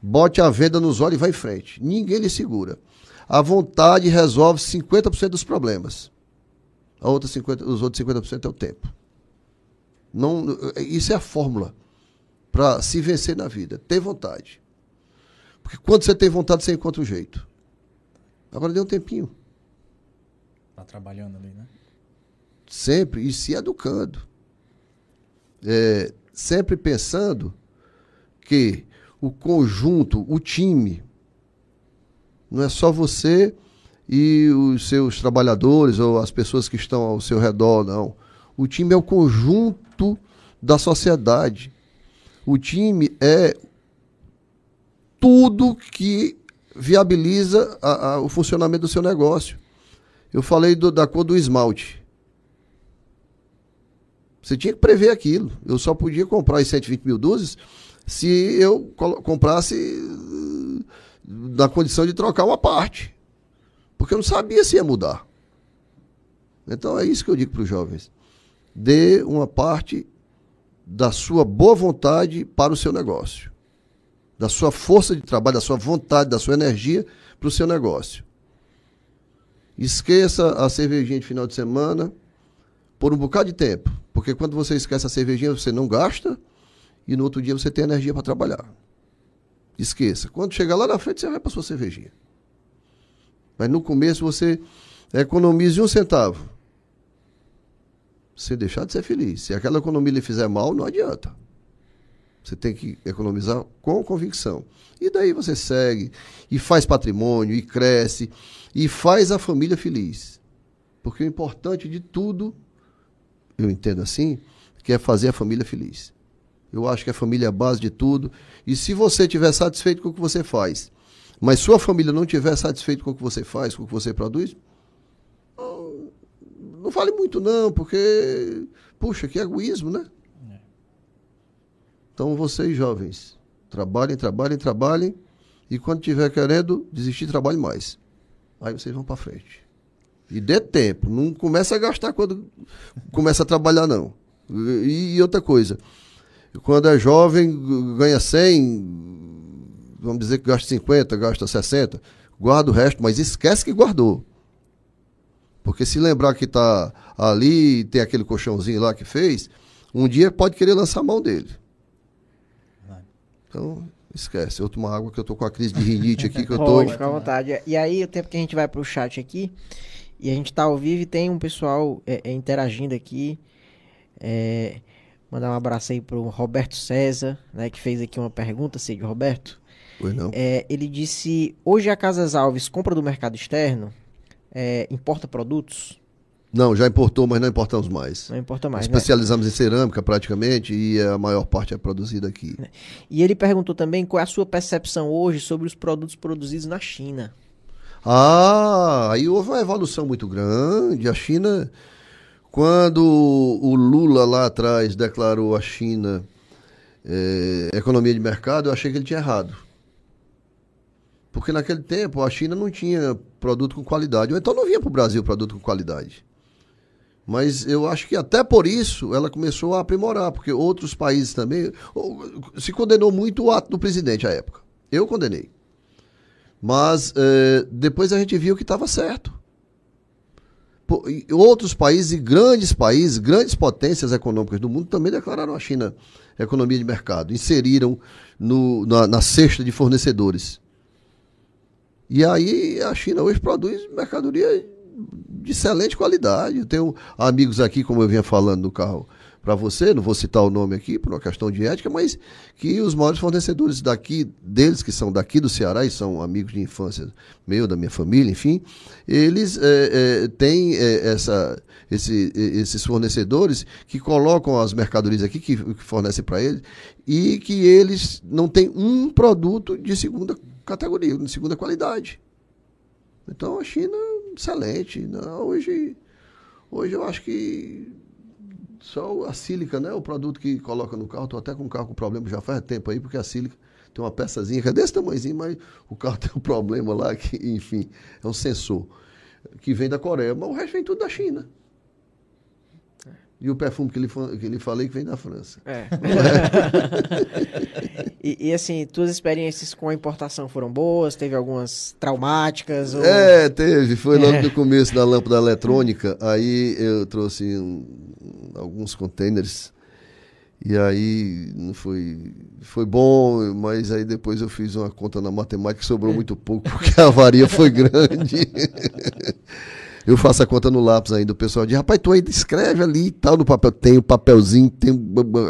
Bote a venda nos olhos e vai em frente. Ninguém lhe segura. A vontade resolve 50% dos problemas. A outra 50, os outros 50% é o tempo. Não, isso é a fórmula para se vencer na vida. Ter vontade. Porque quando você tem vontade, você encontra um jeito. Agora dê um tempinho. Tá trabalhando ali, né? Sempre, e se educando. É, sempre pensando que o conjunto, o time, não é só você e os seus trabalhadores ou as pessoas que estão ao seu redor, não. O time é o conjunto da sociedade. O time é tudo que viabiliza a- a- o funcionamento do seu negócio. Eu falei do- da cor do esmalte. Você tinha que prever aquilo. Eu só podia comprar as 120 mil dúzias se eu comprasse eh, na condição de trocar uma parte. Porque eu não sabia se ia mudar. Então é isso que eu digo para os jovens. Dê uma parte da sua boa vontade para o seu negócio. Da sua força de trabalho, da sua vontade, da sua energia para o seu negócio. Esqueça a cervejinha de final de semana por um bocado de tempo. Porque quando você esquece a cervejinha, você não gasta e no outro dia você tem energia para trabalhar. Esqueça. Quando chegar lá na frente, você vai para sua cervejinha. Mas no começo você economize um centavo. Você deixar de ser feliz. Se aquela economia lhe fizer mal, não adianta. Você tem que economizar com convicção. E daí você segue e faz patrimônio e cresce e faz a família feliz. Porque o importante de tudo, eu entendo assim, que é fazer a família feliz. Eu acho que a família é a base de tudo. E se você estiver satisfeito com o que você faz, mas sua família não estiver satisfeita com o que você faz, com o que você produz, não, vale muito não, porque, puxa, que egoísmo, né? Então vocês jovens, trabalhem, trabalhem, trabalhem, e quando tiver querendo desistir, trabalhe mais. Aí vocês vão para frente. E dê tempo, não começa a gastar quando começa a trabalhar não. E, e outra coisa, quando é jovem, ganha 100, vamos dizer que gasta 50, gasta 60, guarda o resto, mas esquece que guardou. Porque se lembrar que está ali, tem aquele colchãozinho lá que fez, um dia pode querer lançar a mão dele. Então, esquece. Eu tomo água que eu tô com a crise de rinite aqui, que eu tô. Pode, fica à vontade. E aí, o tempo que a gente vai pro chat aqui, e a gente tá ao vivo e tem um pessoal é, é, interagindo aqui. É, mandar um abraço aí pro Roberto César, né, que fez aqui uma pergunta, Cid Roberto. Pois não. É, ele disse: hoje a Casas Alves compra do mercado externo, é, importa produtos? Não, já importou, mas não importamos mais. Não importa mais. né? Especializamos em cerâmica praticamente e a maior parte é produzida aqui. E ele perguntou também qual é a sua percepção hoje sobre os produtos produzidos na China. Ah, aí houve uma evolução muito grande. A China, quando o Lula lá atrás declarou a China eh, economia de mercado, eu achei que ele tinha errado. Porque naquele tempo a China não tinha produto com qualidade, ou então não vinha para o Brasil produto com qualidade. Mas eu acho que até por isso ela começou a aprimorar, porque outros países também. Se condenou muito o ato do presidente à época. Eu condenei. Mas eh, depois a gente viu que estava certo. Outros países, grandes países, grandes potências econômicas do mundo também declararam a China economia de mercado, inseriram no, na, na cesta de fornecedores. E aí a China hoje produz mercadoria de excelente qualidade. Eu tenho amigos aqui, como eu vinha falando no carro para você, não vou citar o nome aqui por uma questão de ética, mas que os maiores fornecedores daqui, deles que são daqui do Ceará e são amigos de infância meu, da minha família, enfim, eles é, é, têm é, essa, esse, esses fornecedores que colocam as mercadorias aqui, que, que fornecem para eles, e que eles não têm um produto de segunda categoria, de segunda qualidade. Então a China, excelente. Não, hoje, hoje eu acho que só a sílica, né? O produto que coloca no carro. Estou até com um carro com problema já faz tempo aí, porque a sílica tem uma peçazinha que é desse tamanhozinho, mas o carro tem um problema lá, que, enfim, é um sensor que vem da Coreia, mas o resto vem tudo da China. E o perfume que ele, que ele falei que vem da França. É. e, e, assim, tuas experiências com a importação foram boas? Teve algumas traumáticas? Ou... É, teve. Foi logo no começo da lâmpada eletrônica. Aí eu trouxe um, alguns containers. E aí não foi, foi bom, mas aí depois eu fiz uma conta na matemática sobrou muito pouco, porque a avaria foi grande. Eu faço a conta no lápis ainda. O pessoal diz, rapaz, tu ainda escreve ali e tal no papel. Tem o um papelzinho, tem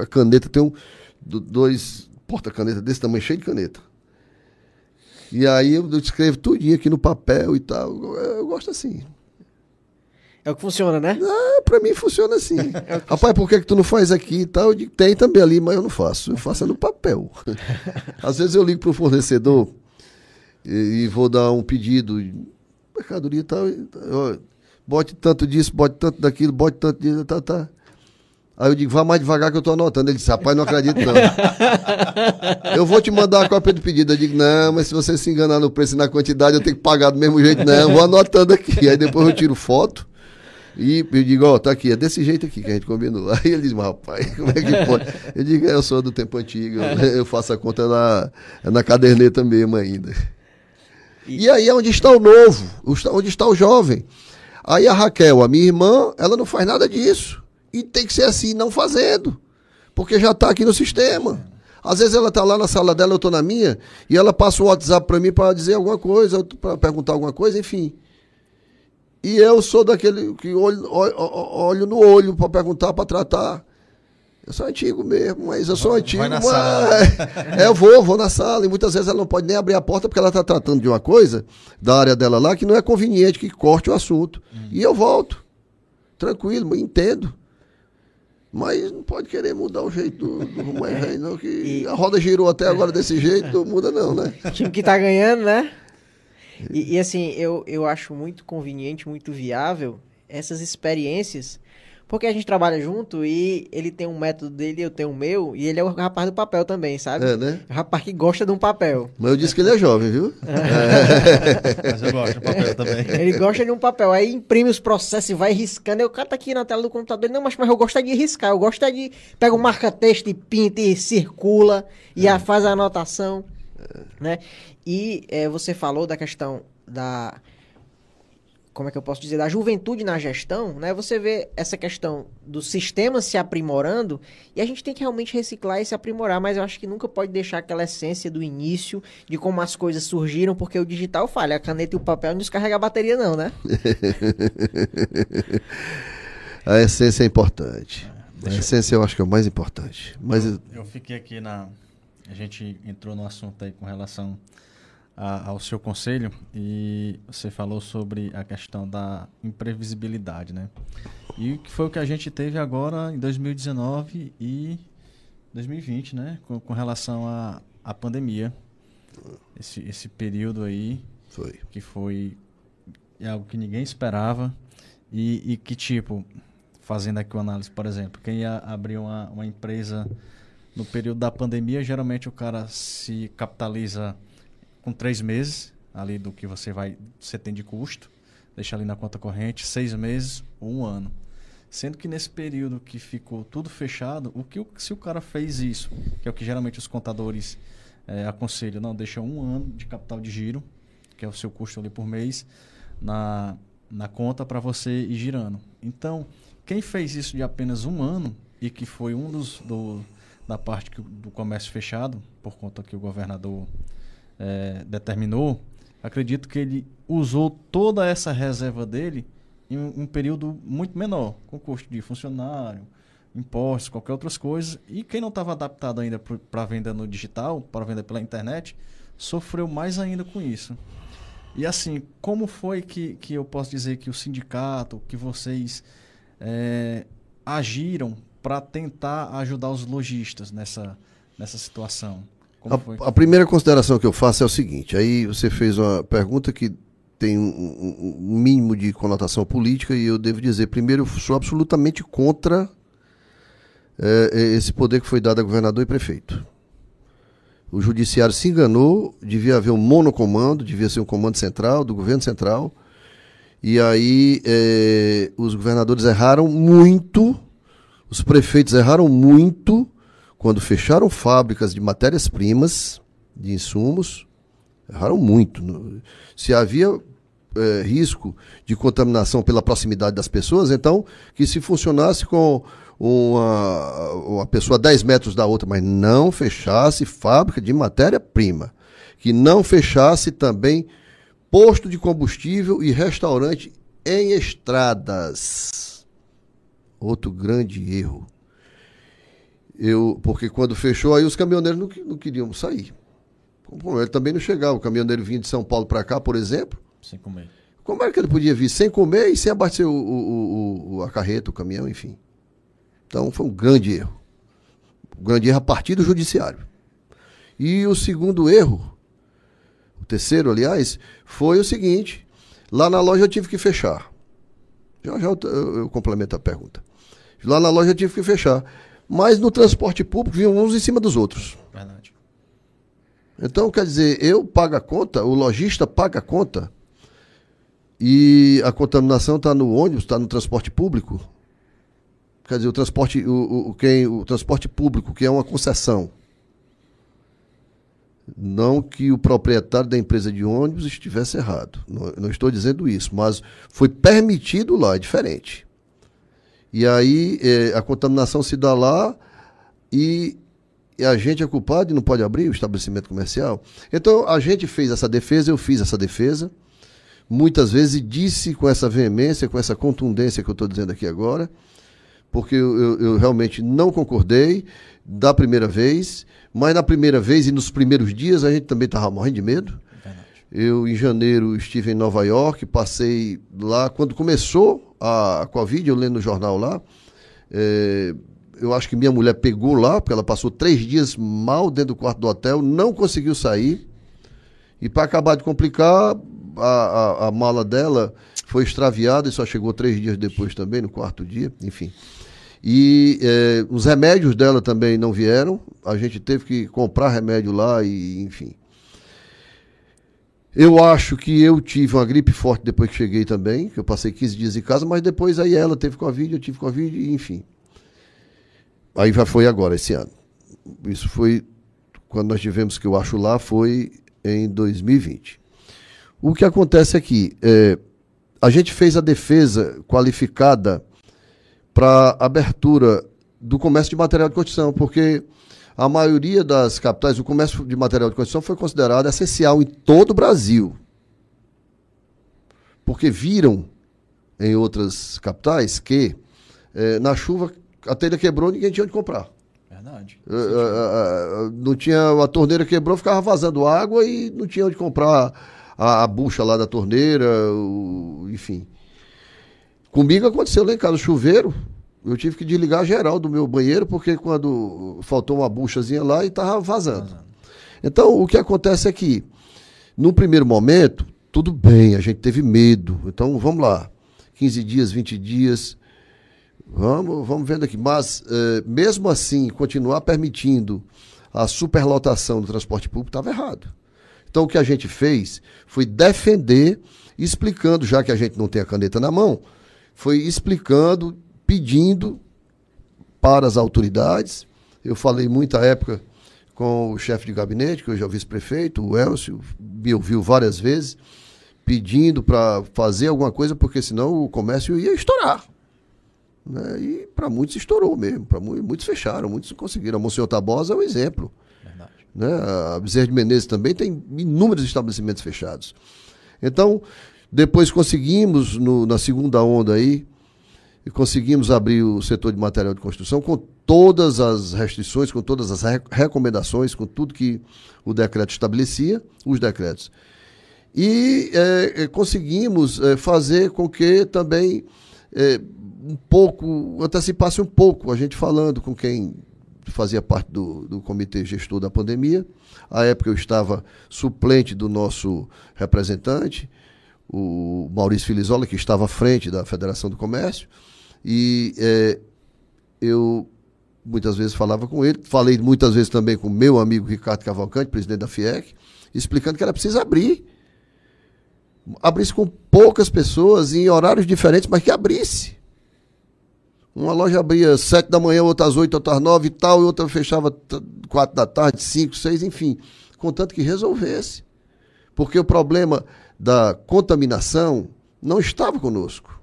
a caneta, tem um, dois porta-caneta desse tamanho, cheio de caneta. E aí eu escrevo tudinho aqui no papel e tal. Eu, gosto assim. É o que funciona, né? Ah, pra mim funciona assim. É rapaz, por que, que tu não faz aqui e tal? Eu digo, tem também ali, mas eu não faço. Eu faço é no papel. Às vezes eu ligo pro fornecedor e, e vou dar um pedido, mercadoria e tal, ó, bote tanto disso, bote tanto daquilo, bote tanto disso, tá, tá. Aí eu digo, vá mais devagar que eu tô anotando. Ele disse, rapaz, não acredito não. eu vou te mandar a cópia do pedido. Eu digo, não, mas se você se enganar no preço e na quantidade, eu tenho que pagar do mesmo jeito. Não, vou anotando aqui. Aí depois eu tiro foto e eu digo, ó, tá aqui, é desse jeito aqui que a gente combinou. Aí ele diz, mas rapaz, como é que pode? Eu digo, eu sou do tempo antigo, eu faço a conta na, na caderneta mesmo ainda. E aí é onde está o novo, onde está o jovem. Aí a Raquel, a minha irmã, ela não faz nada disso. E tem que ser assim, não fazendo. Porque já está aqui no sistema. Às vezes ela está lá na sala dela, eu estou na minha, e ela passa o WhatsApp para mim para dizer alguma coisa, para perguntar alguma coisa, enfim. E eu sou daquele que olho, olho, olho no olho para perguntar, para tratar. Eu sou antigo mesmo, mas eu sou Vai antigo. na mas... sala. É, eu vou, vou na sala. E muitas vezes ela não pode nem abrir a porta porque ela está tratando de uma coisa da área dela lá que não é conveniente que corte o assunto. E eu volto. Tranquilo, entendo. Mas não pode querer mudar o jeito do, do rumo não. Que E- a roda girou até agora desse jeito, não muda não, né? O time que tá ganhando, né? E, e, assim, eu, eu acho muito conveniente, muito viável essas experiências, porque a gente trabalha junto e ele tem um método dele, eu tenho o meu, e ele é o rapaz do papel também, sabe? É, né? O rapaz que gosta de um papel. Mas eu disse que ele é jovem, viu? Mas eu gosto do papel também. Ele gosta de um papel, aí imprime os processos e vai riscando. Eu cato aqui na tela do computador. Não, mas, mas eu gosto é de riscar. Eu gosto é de. Pega o marca-texto e pinta e circula e a- faz a anotação. Né? E eh, você falou da questão da. Como é que eu posso dizer? Da juventude na gestão, né? Você vê essa questão do sistema se aprimorando e a gente tem que realmente reciclar e se aprimorar, mas eu acho que nunca pode deixar aquela essência do início, de como as coisas surgiram, porque o digital falha, a caneta e o papel não descarrega a bateria não, né? A essência é importante. A essência eu acho que é o mais importante. Mas Eu fiquei aqui na. A gente entrou no assunto aí com relação a- ao seu conselho e você falou sobre a questão da imprevisibilidade, né? E que foi o que a gente teve agora em 2019 e 2020, né? Com, com relação à à pandemia. Esse, esse período aí foi. que foi algo que ninguém esperava e, e que tipo fazendo aqui uma análise por exemplo quem ia abrir uma, uma empresa no período da pandemia geralmente o cara se capitaliza com três meses ali do que você vai você tem de custo deixa ali na conta corrente seis meses ou um ano sendo que nesse período que ficou tudo fechado o que se o cara fez isso que é o que geralmente os contadores eh, aconselham não deixa um ano de capital de giro que é o seu custo ali por mês, na, na conta para você ir girando. Então, quem fez isso de apenas um ano e que foi um dos do, da parte que, do comércio fechado, por conta que o governador eh, determinou, acredito que ele usou toda essa reserva dele em um, período muito menor, com custo de funcionário, impostos, qualquer outras coisas. E quem não estava adaptado ainda para venda no digital, para venda pela internet, sofreu mais ainda com isso. E assim, como foi que, que eu posso dizer que o sindicato, que vocês eh, agiram para tentar ajudar os lojistas nessa, nessa situação? A, a primeira consideração que eu faço é o seguinte: aí você fez uma pergunta que tem um, um- mínimo de conotação política e eu devo dizer, primeiro, eu sou absolutamente contra eh, esse poder que foi dado a governador e prefeito. O judiciário se enganou, devia haver um monocomando, devia ser um comando central, do governo central. E aí eh, os governadores erraram muito, os prefeitos erraram muito quando fecharam fábricas de matérias-primas, de insumos, erraram muito. Se havia eh, risco de contaminação pela proximidade das pessoas, então que se funcionasse com uma, uma pessoa a 10 metros da outra, mas não fechasse fábrica de matéria-prima. Que não fechasse também posto de combustível e restaurante em estradas. Outro grande erro. Eu, porque quando fechou, aí os caminhoneiros não, não queriam sair. Ele também não chegava. O caminhoneiro vinha de São Paulo para cá, por exemplo. Sem comer. Como é que ele podia vir sem comer e sem abastecer o, o- o- a carreta, o caminhão, enfim? Então foi um grande erro. Um grande erro a partir do judiciário. E o segundo erro o terceiro, aliás, foi o seguinte: lá na loja eu tive que fechar. Já já eu, eu complemento a pergunta. Lá na loja eu tive que fechar. Mas no transporte público vinham uns em cima dos outros. Verdade. Então, quer dizer, eu pago a conta, o lojista paga a conta, e a contaminação está no ônibus, está no transporte público. Quer dizer, o transporte, o, o, quem, o transporte público, que é uma concessão. Não que o proprietário da empresa de ônibus estivesse errado. Não, não estou dizendo isso, mas foi permitido lá, é diferente. E aí eh, a contaminação se dá lá e, e a gente é culpado e não pode abrir o estabelecimento comercial. Então a gente fez essa defesa, eu fiz essa defesa, muitas vezes disse com essa veemência, com essa contundência que eu estou dizendo aqui agora, porque eu, eu, eu realmente não concordei da primeira vez, mas na primeira vez e nos primeiros dias a gente também estava morrendo de medo. Eu, em janeiro, estive em Nova York, passei lá. Quando começou a Covid, eu lendo no jornal lá, é, eu acho que minha mulher pegou lá, porque ela passou três dias mal dentro do quarto do hotel, não conseguiu sair. E para acabar de complicar, a, a, a mala dela foi extraviada e só chegou três dias depois também, no quarto dia, enfim. E eh, os remédios dela também não vieram, a gente teve que comprar remédio lá e enfim. Eu acho que eu tive uma gripe forte depois que cheguei também, que eu passei 15 dias em casa, mas depois aí ela teve Covid, eu tive Covid, enfim. Aí já foi agora, esse ano. Isso foi, quando nós tivemos que eu acho lá, foi em 2020. O que acontece aqui, é, a gente fez a defesa qualificada para abertura do comércio de material de construção, porque a maioria das capitais, o comércio de material de construção foi considerado essencial em todo o Brasil. Porque viram em outras capitais que eh, na chuva a telha quebrou e ninguém tinha onde comprar. Verdade. Eh, eh, não tinha, a torneira quebrou, ficava vazando água e não tinha onde comprar a, a bucha lá da torneira, o- enfim. Comigo aconteceu lá em casa, chuveiro, eu tive que desligar geral do meu banheiro, porque quando faltou uma buchazinha lá e estava vazando. Então, o que acontece é que, num primeiro momento, tudo bem, a gente teve medo. Então, vamos lá. 15 dias, 20 dias. Vamos, vamos vendo aqui. Mas, eh, mesmo assim, continuar permitindo a superlotação do transporte público estava errado. Então, o que a gente fez foi defender, explicando, já que a gente não tem a caneta na mão, foi explicando, pedindo para as autoridades. Eu falei muita época com o chefe de gabinete, que hoje é o vice-prefeito, o Elcio, me ouviu várias vezes, pedindo para fazer alguma coisa, porque senão o comércio ia estourar. Né? E para muitos estourou mesmo, para muitos fecharam, muitos não conseguiram. A Monsenhor Tabosa é um exemplo. Verdade. Né? A Bezerra de Menezes também tem inúmeros estabelecimentos fechados. Então, depois conseguimos, no- na segunda onda aí, e conseguimos abrir o setor de material de construção com todas as restrições, com todas as re- recomendações, com tudo que o decreto estabelecia, os decretos. E eh, eh, conseguimos eh, fazer com que também eh, um pouco, antecipasse um pouco, a gente falando com quem fazia parte do, do comitê gestor da pandemia. À época eu estava suplente do nosso representante, o Maurício Filizola, que estava à frente da Federação do Comércio, e eh, eu muitas vezes falava com ele, falei muitas vezes também com meu amigo Ricardo Cavalcante, presidente da FIEC, explicando que era preciso abrir. Abrisse com poucas pessoas, em horários diferentes, mas que abrisse. Uma loja abria às sete da manhã, outra às oito, outra às nove e tal, e outra fechava quatro da tarde, cinco, seis, enfim. Contanto que resolvesse. Porque o problema da contaminação não estava conosco.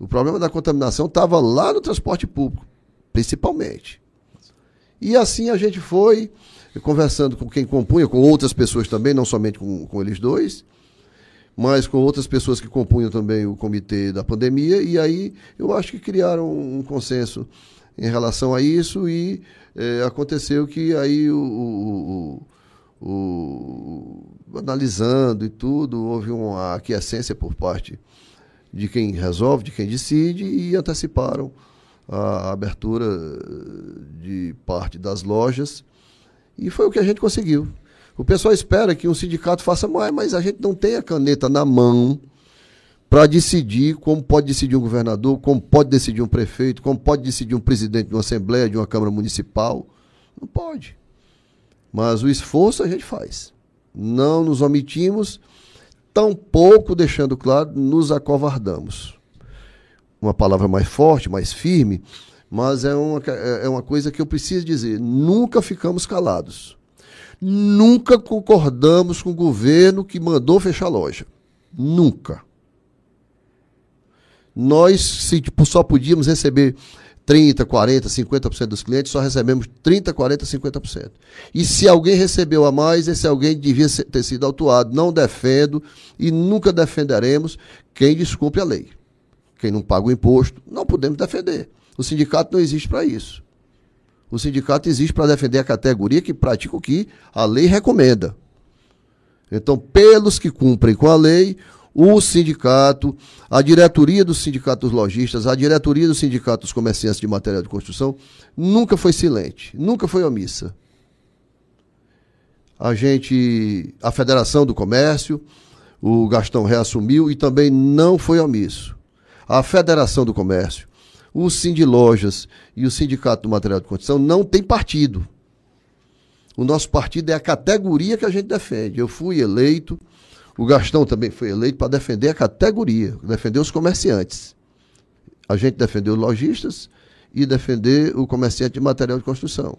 O problema da contaminação estava lá no transporte público, principalmente. E assim a gente foi conversando com quem compunha, com outras pessoas também, não somente com, com eles dois, mas com outras pessoas que compunham também o comitê da pandemia, e aí eu acho que criaram um consenso em relação a isso, e eh, aconteceu que aí o, o- o- o- analisando e tudo, houve uma aquiescência por parte de quem resolve, de quem decide, e anteciparam a abertura de parte das lojas. E foi o que a gente conseguiu. O pessoal espera que um sindicato faça mais, mas a gente não tem a caneta na mão para decidir como pode decidir um governador, como pode decidir um prefeito, como pode decidir um presidente de uma assembleia, de uma Câmara Municipal. Não pode. Mas o esforço a gente faz. Não nos omitimos, tampouco deixando claro, nos acovardamos. Uma palavra mais forte, mais firme, mas é uma, é uma coisa que eu preciso dizer. Nunca ficamos calados. Nunca concordamos com o governo que mandou fechar a loja. Nunca. Nós, se tipo, só podíamos receber 30, 40, 50% dos clientes, só recebemos 30, 40, 50%. E se alguém recebeu a mais, esse alguém devia ter sido autuado. Não defendo e nunca defenderemos quem descumpre a lei. Quem não paga o imposto, não podemos defender. O sindicato não existe para isso. O sindicato existe para defender a categoria que pratica o que a lei recomenda. Então, pelos que cumprem com a lei, o sindicato, a diretoria do Sindicato dos Lojistas, a diretoria do Sindicato dos Comerciantes de Material de Construção, nunca foi silente, nunca foi omissa. A gente, a Federação do Comércio, o Gastão reassumiu e também não foi omisso. A Federação do Comércio, o Sindilojas e o Sindicato do Material de Construção não tem partido. O nosso partido é a categoria que a gente defende. Eu fui eleito o Gastão também foi eleito para defender a categoria, defender os comerciantes. A gente defendeu os lojistas e defender o comerciante de material de construção.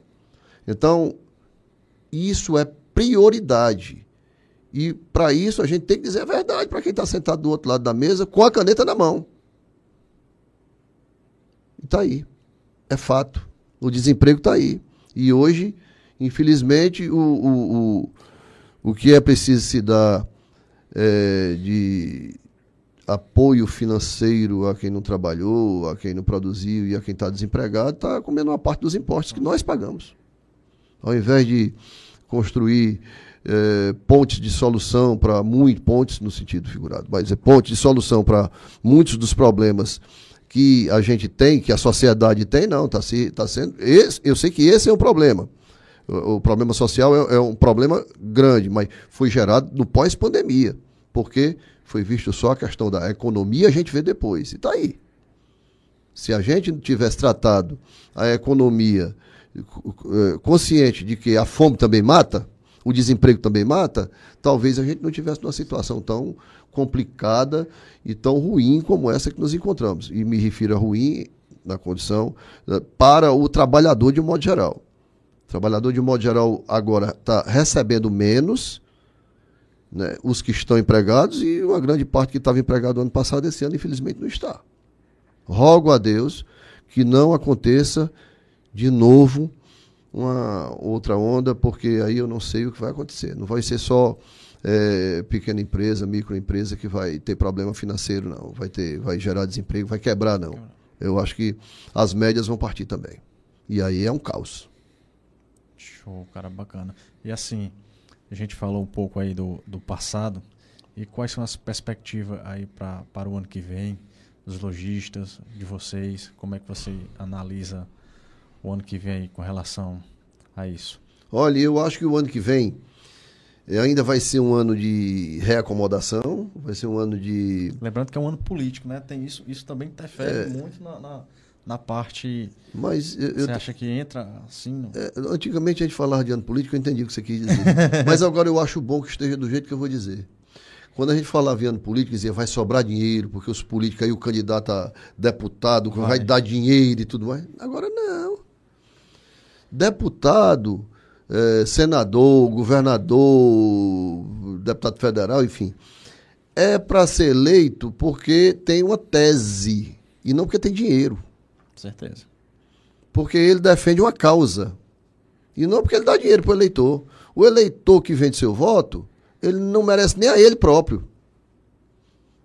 Então, isso é prioridade. E para isso a gente tem que dizer a verdade para quem está sentado do outro lado da mesa com a caneta na mão. E está aí. É fato. O desemprego está aí. E hoje, infelizmente, o, o, o, o que é preciso se dar é, de apoio financeiro a quem não trabalhou, a quem não produziu e a quem está desempregado, está comendo uma parte dos impostos que nós pagamos. Ao invés de construir é, pontes de solução para muitos, pontes no sentido figurado, mas é pontes de solução para muitos dos problemas que a gente tem, que a sociedade tem, não, está se, tá sendo. Esse, eu sei que esse é um problema. O, o problema social é, é, um problema grande, mas foi gerado no pós-pandemia, porque foi visto só a questão da economia, a gente vê depois. E está aí. Se a gente tivesse tratado a economia eh, consciente de que a fome também mata, o desemprego também mata, talvez a gente não tivesse numa situação tão complicada e tão ruim como essa que nos encontramos. E me refiro a ruim na condição eh, para o trabalhador de um modo geral. Trabalhador, de modo geral, agora está recebendo menos, né, os que estão empregados, e uma grande parte que estava empregado ano passado, esse ano, infelizmente, não está. Rogo a Deus que não aconteça de novo uma outra onda, porque aí eu não sei o que vai acontecer. Não vai ser só é, pequena empresa, microempresa que vai ter problema financeiro, não. Vai, ter, vai gerar desemprego, vai quebrar, não. Eu acho que as médias vão partir também. E aí é um caos. Show, cara, bacana. E assim, a gente falou um pouco aí do, do passado. E quais são as perspectivas aí pra, para o ano que vem, dos lojistas, de vocês? Como é que você analisa o ano que vem aí com relação a isso? Olha, eu acho que o ano que vem ainda vai ser um ano de reacomodação, vai ser um ano de. Lembrando que é um ano político, né? Tem isso, isso também interfere é... muito na, na na parte. Mas eu, você acha que entra assim? É, antigamente a gente falava de ano político, eu entendi o que você quis dizer. Mas agora eu acho bom que esteja do jeito que eu vou dizer. Quando a gente falava em ano político, dizia vai sobrar dinheiro, porque os políticos aí, o candidato a deputado vai. vai dar dinheiro e tudo mais. Agora não. Deputado, é, senador, governador, deputado federal, enfim, é para ser eleito porque tem uma tese e não porque tem dinheiro certeza. Porque ele defende uma causa. E não porque ele dá dinheiro para o eleitor. O eleitor que vende seu voto, ele não merece nem a ele próprio.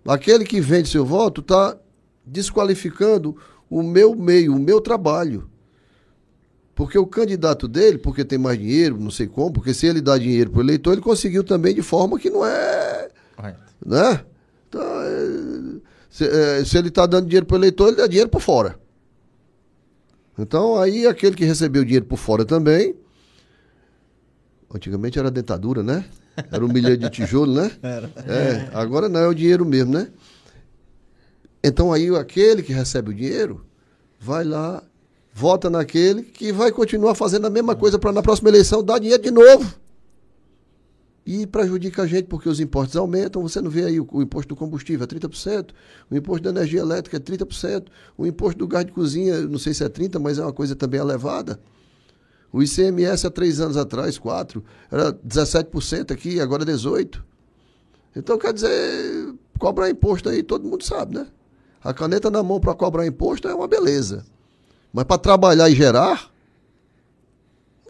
Aquele que vende seu voto está desqualificando o meu meio, o meu trabalho. Porque o candidato dele, porque tem mais dinheiro, não sei como, porque se ele dá dinheiro para o eleitor, ele conseguiu também de forma que não é. Correto. Né? Então, é, se, é, se, ele está dando dinheiro para o eleitor, ele dá dinheiro para fora. Então, aí aquele que recebeu dinheiro por fora também, Antigamente era dentadura, né? Era um milhão de tijolo, né? Era. É, agora não é o dinheiro mesmo, né? Então aí aquele que recebe o dinheiro vai lá, vota naquele que vai continuar fazendo a mesma coisa para na próxima eleição dar dinheiro de novo. E prejudica a gente porque os impostos aumentam. Você não vê aí o, o imposto do combustível é 30%, o imposto da energia elétrica é 30%, o imposto do gás de cozinha, não sei se é 30%, mas é uma coisa também elevada. O ICMS há três anos atrás, quatro, era 17% aqui, agora é 18%. Então, quer dizer, cobrar imposto aí, todo mundo sabe, né? A caneta na mão para cobrar imposto é uma beleza. Mas para trabalhar e gerar,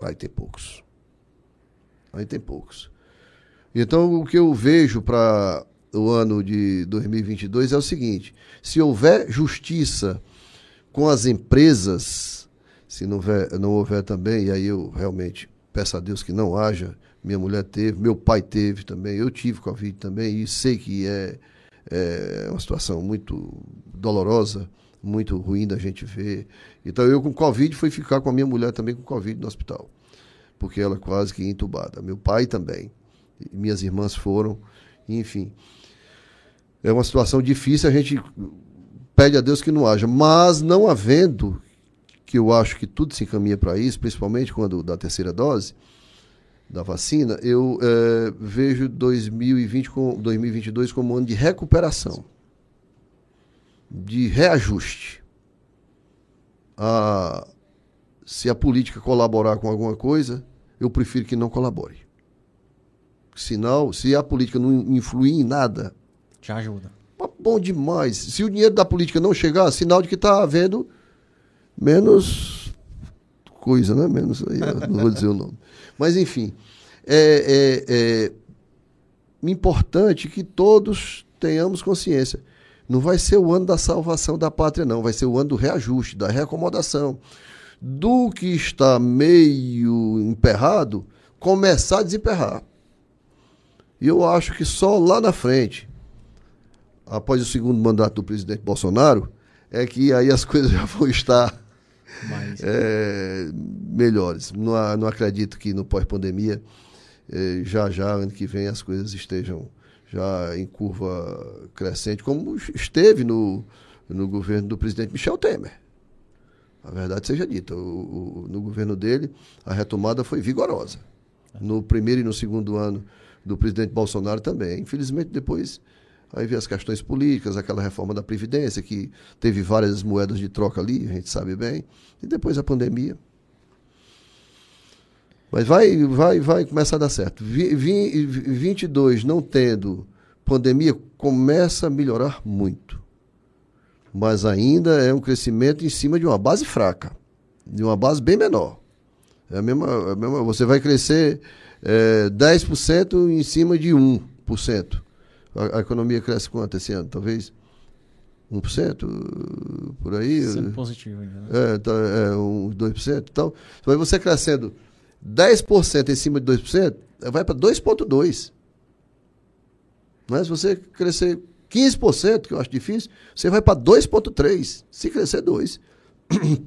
vai ter poucos. Vai ter poucos. Então, o que eu vejo para o ano de 2022 é o seguinte: se houver justiça com as empresas, se não houver, não houver também, e aí eu realmente peço a Deus que não haja. Minha mulher teve, meu pai teve também, eu tive Covid também, e sei que é, é uma situação muito dolorosa, muito ruim da gente ver. Então eu com Covid fui ficar com a minha mulher também com Covid no hospital, porque ela quase que entubada. Meu pai também, minhas irmãs foram, enfim. É uma situação difícil, a gente pede a Deus que não haja, mas não havendo, que eu acho que tudo se encaminha para isso, principalmente quando da terceira dose da vacina, eu é, vejo 2020 com, 2022 como um ano de recuperação de reajuste. A, se a política colaborar com alguma coisa, eu prefiro que não colabore. Sinal, se a política não influir em nada, Te ajuda. bom demais. Se o dinheiro da política não chegar, sinal de que está havendo menos coisa, né? Menos aí, não vou dizer o nome. Mas enfim, é, é, é importante que todos tenhamos consciência. Não vai ser o ano da salvação da pátria, não. Vai ser o ano do reajuste, da reacomodação. Do que está meio emperrado, começar a desemperrar. E eu acho que só lá na frente, após o segundo mandato do presidente Bolsonaro, é que aí as coisas já vão estar Mas é, melhores. Não, não acredito que no pós-pandemia, eh, já já, ano que vem, as coisas estejam já em curva crescente, como esteve no, no governo do presidente Michel Temer. A verdade seja dita, o- o- no governo dele, a retomada foi vigorosa. No primeiro e no segundo ano do presidente Bolsonaro também. Infelizmente, depois, aí veio as questões políticas, aquela reforma da Previdência, que teve várias moedas de troca ali, a gente sabe bem, e depois a pandemia. Mas vai, vai, vai começar a dar certo. Vi, vi, 22 não tendo pandemia, começa a melhorar muito. Mas ainda é um crescimento em cima de uma base fraca, de uma base bem menor. É a mesma, é a mesma você vai crescer é, 10% em cima de 1%. A, a economia cresce quanto esse ano? Talvez 1% por aí? sempre positivo ainda, né? É, tá, é uns 2%. Então, aí você crescendo 10% em cima de 2%, vai para 2,2%. Mas se você crescer 15%, que eu acho difícil, você vai para 2,3%. Se crescer 2%.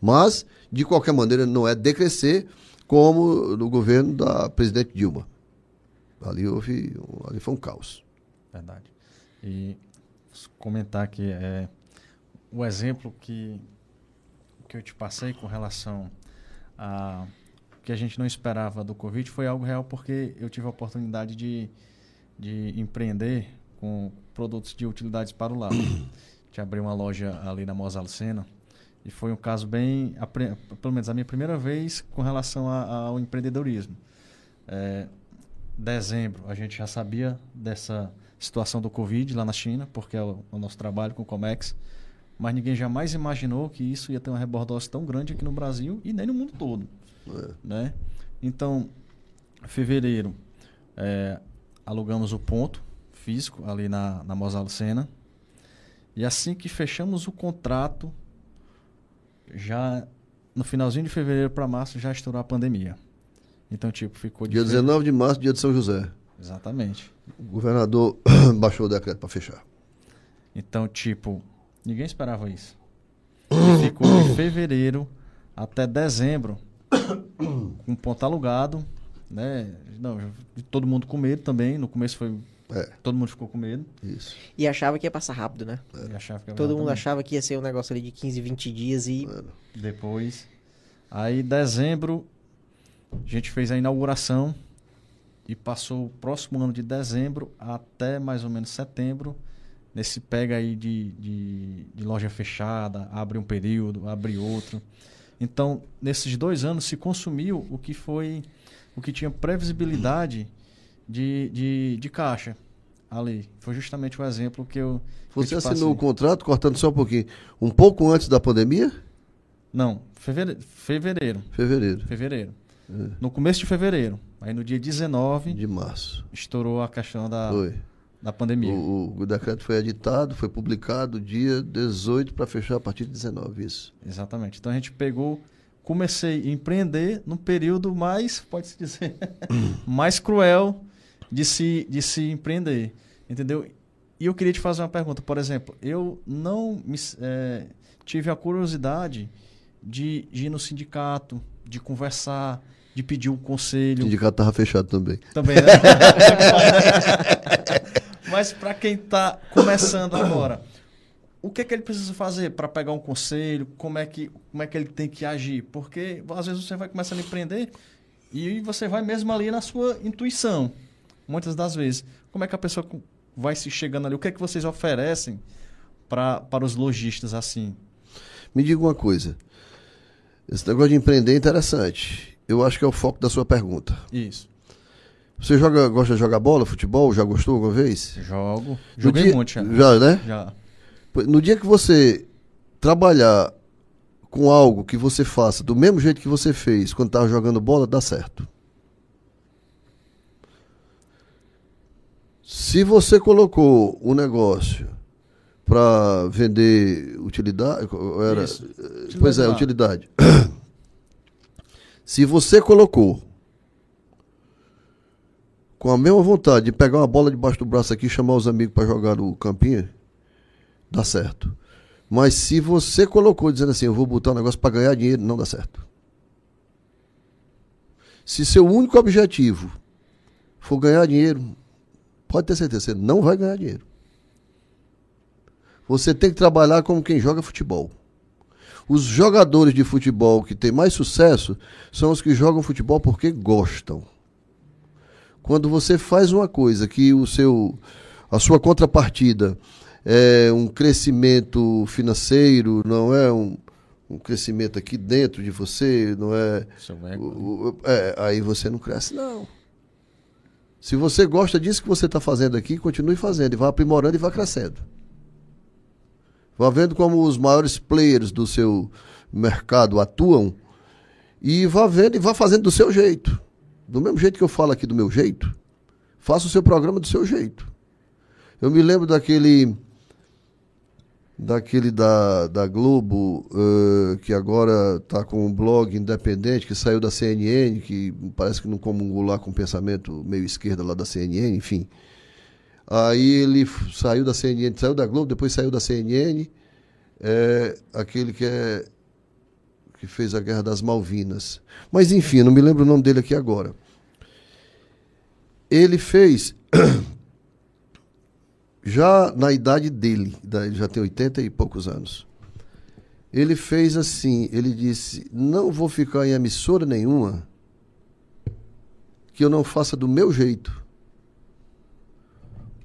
Mas, de qualquer maneira, não é decrescer como no governo da presidente Dilma. Ali houve, ali foi um caos. Verdade. E comentar aqui é o exemplo que que eu te passei com relação a que a gente não esperava do Covid foi algo real porque eu tive a oportunidade de, de empreender com produtos de utilidades para o lar. Te abri uma loja ali na Mosal Sena e foi um caso bem, pelo menos a minha primeira vez com relação a- ao empreendedorismo. É, dezembro a gente já sabia dessa situação do Covid lá na China, porque é o, o nosso trabalho com o Comex, mas ninguém jamais imaginou que isso ia ter uma rebordose tão grande aqui no Brasil e nem no mundo todo. Né? Então, fevereiro, é, alugamos o ponto físico ali na, na Mosal Sena. E assim que fechamos o contrato, já no finalzinho de fevereiro para março já estourou a pandemia. Então, tipo, ficou Dia difícil. 19 de março, dia de São José. Exatamente. O governador baixou o decreto para fechar. Então, tipo, ninguém esperava isso. E ficou de fevereiro até dezembro com ponto alugado né? Não, todo mundo com medo também. No começo foi. É. Todo mundo ficou com medo. Isso. E achava que ia passar rápido, né? E achava que ia Todo mundo também. achava que ia ser um negócio ali de 15, 20 dias e Depois. Aí, dezembro, a gente fez a inauguração e passou o próximo ano de dezembro até mais ou menos setembro. Nesse pega aí de, de, de loja fechada, abre um período, abre outro. Então, nesses dois anos se consumiu o que foi, o que tinha previsibilidade de, de, de caixa ali. Foi justamente o exemplo que eu. que eu Você te assinou o contrato, cortando só um pouquinho, um pouco antes da pandemia? Não, fevereiro. Fevereiro. Fevereiro fevereiro. É. No começo de fevereiro. Aí no dia 19, de março. estourou a questão da, Foi. da pandemia. O, o decreto foi editado, foi publicado dia 18 para fechar a partir de 19, isso. Exatamente. Então a gente pegou, comecei a empreender no período mais, pode-se dizer, mais cruel de se, de se empreender. Entendeu? E eu queria te fazer uma pergunta. Por exemplo, eu não me, eh, tive a curiosidade de, de ir no sindicato, de conversar, de pedir um O conselho. sindicato estava fechado também. Também, né? Mas para quem está começando agora, o que é que ele precisa fazer para pegar um conselho? Como é, que, como é que ele tem que agir? Porque às vezes você vai começando a empreender e você vai mesmo ali na sua intuição, muitas das vezes. Como é que a pessoa vai se chegando ali? O que é que vocês oferecem pra, para os lojistas assim? Me diga uma coisa. Esse negócio de empreender é interessante. Eu acho que é o foco da sua pergunta. Isso. Você joga, gosta de jogar bola, futebol? Já gostou alguma vez? Jogo. Joguei dia- muito já. Já, né? Já. No dia que você trabalhar com algo que você faça do mesmo jeito que você fez quando estava jogando bola, dá certo. Se você colocou um negócio para vender utilidade, era, Isso. eh, pois é, Utilidade. utilidade. Se você colocou com a mesma vontade de pegar uma bola debaixo do braço aqui e chamar os amigos para jogar no campinho, dá certo. Mas se você colocou dizendo assim, eu vou botar um negócio para ganhar dinheiro, não dá certo. Se seu único objetivo for ganhar dinheiro, pode ter certeza, você não vai ganhar dinheiro. Você tem que trabalhar como quem joga futebol. Os jogadores de futebol que têm mais sucesso são os que jogam futebol porque gostam. Quando você faz uma coisa que o seu a sua contrapartida é um crescimento financeiro, não é um, um crescimento aqui dentro de você, não é, o- é, aí você não cresce não. Se você gosta disso que você está fazendo aqui, continue fazendo e vá aprimorando e vá crescendo. Vá vendo como os maiores players do seu mercado atuam e vá vendo e vá fazendo do seu jeito. Do mesmo jeito que eu falo aqui do meu jeito, faça o seu programa do seu jeito. Eu me lembro daquele daquele da, da Globo, eh, que agora está com um blog independente, que saiu da CNN, que parece que não comungou lá com o pensamento meio esquerda lá da CNN, enfim. Aí ele saiu da CNN, saiu da Globo, depois saiu da CNN, é, aquele que é que fez a Guerra das Malvinas. Mas enfim, não me lembro o nome dele aqui agora. Ele fez já na idade dele, ele já tem 80 e poucos anos. Ele fez assim, ele disse: "Não vou ficar em emissora nenhuma que eu não faça do meu jeito.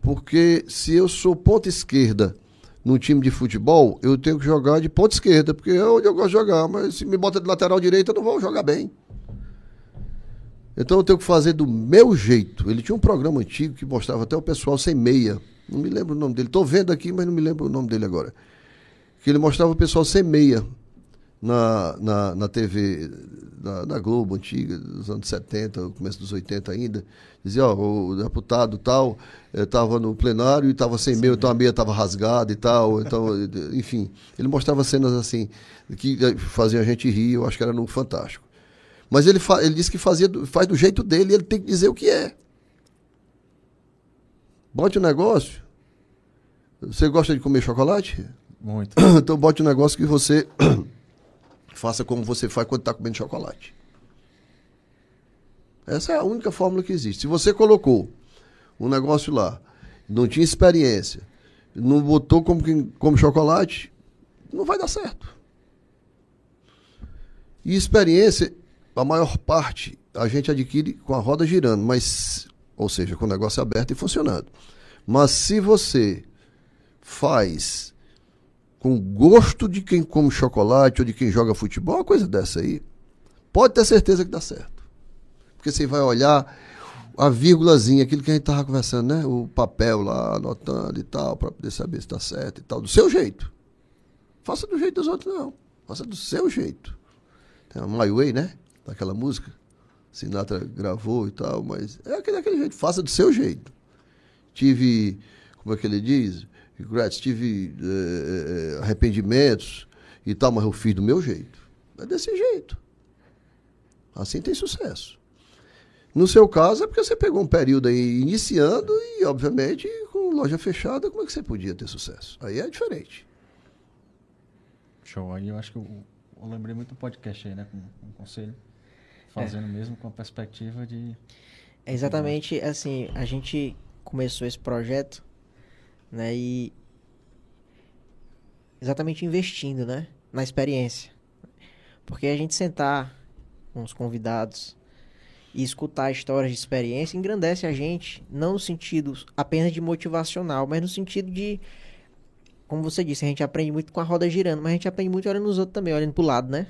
Porque se eu sou ponta esquerda num time de futebol, eu tenho que jogar de ponta esquerda, porque é onde eu gosto de jogar, mas se me bota de lateral direito, eu não vou jogar bem. Então eu tenho que fazer do meu jeito. Ele tinha um programa antigo que mostrava até o pessoal sem meia. Não me lembro o nome dele. Estou vendo aqui, mas não me lembro o nome dele agora. Que ele mostrava o pessoal sem meia na, na, na TV, na, na Globo antiga, dos anos 70, começo dos 80 ainda. Dizia, ó, o deputado tal estava no plenário e estava sem meia, então a meia estava rasgada e tal. Então, enfim, ele mostrava cenas assim que eh, faziam a gente rir, eu acho que era no Fantástico. Mas ele, fa- ele disse que fazia, do- faz do jeito dele e ele tem que dizer o que é. Bote o negócio. Você gosta de comer chocolate? Muito. Então bote um negócio que você faça como você faz quando está comendo chocolate. Essa é a única fórmula que existe. Se você colocou um negócio lá, não tinha experiência, não botou como, como chocolate, não vai dar certo. E experiência, a maior parte, a gente adquire com a roda girando, mas, ou seja, com o negócio aberto e funcionando. Mas se você faz com gosto de quem come chocolate ou de quem joga futebol, uma coisa dessa aí, pode ter certeza que dá certo. Porque você vai olhar a vírgulazinha, aquilo que a gente estava conversando, né? O papel lá, anotando e tal, para poder saber se está certo e tal, do seu jeito. Faça do jeito dos outros, não. Faça do seu jeito. Tem a My Way, né? Daquela música. Sinatra gravou e tal, mas é aquele, daquele jeito. Faça do seu jeito. Tive, como é que ele diz? Regrets, tive eh, eh, arrependimentos e tal, mas eu fiz do meu jeito. É desse jeito. Assim tem sucesso. No seu caso, é porque você pegou um período aí iniciando e, obviamente, com loja fechada, como é que você podia ter sucesso? Aí é diferente. Show. Aí eu acho que eu, eu lembrei muito do podcast aí, né? Com, com o conselho. Fazendo mesmo com a perspectiva de. É exatamente assim, a gente começou esse projeto, né, e exatamente investindo, né, na experiência. Porque a gente sentar com os convidados e escutar histórias de experiência engrandece a gente, não no sentido apenas de motivacional, mas no sentido de como você disse, a gente aprende muito com a roda girando, mas a gente aprende muito olhando nos outros também, olhando pro lado, né?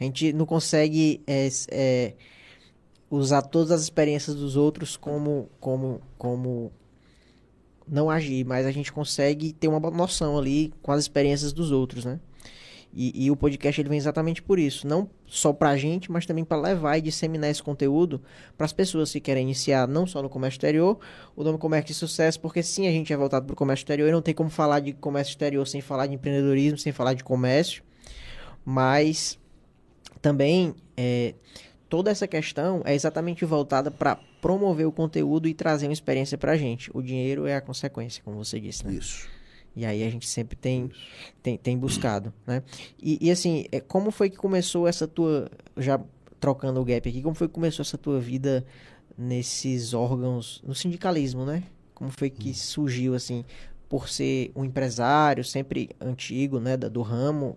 A gente não consegue é, é, usar todas as experiências dos outros como como como não agir, mas a gente consegue ter uma noção ali com as experiências dos outros, né? E, e o podcast ele vem exatamente por isso, não só pra gente, mas também para levar e disseminar esse conteúdo para as pessoas que querem iniciar não só no comércio exterior, o nome comércio de sucesso, porque sim, a gente é voltado para o comércio exterior e não tem como falar de comércio exterior sem falar de empreendedorismo, sem falar de comércio, mas também é, toda essa questão é exatamente voltada para promover o conteúdo e trazer uma experiência para a gente. O dinheiro é a consequência, como você disse, né? Isso. E aí a gente sempre tem, tem, tem buscado, né? E, e assim, é, como foi que começou essa tua, já trocando o gap aqui, como foi que começou essa tua vida nesses órgãos, no sindicalismo, né? Como foi que surgiu, assim, por ser um empresário sempre antigo, né, do ramo,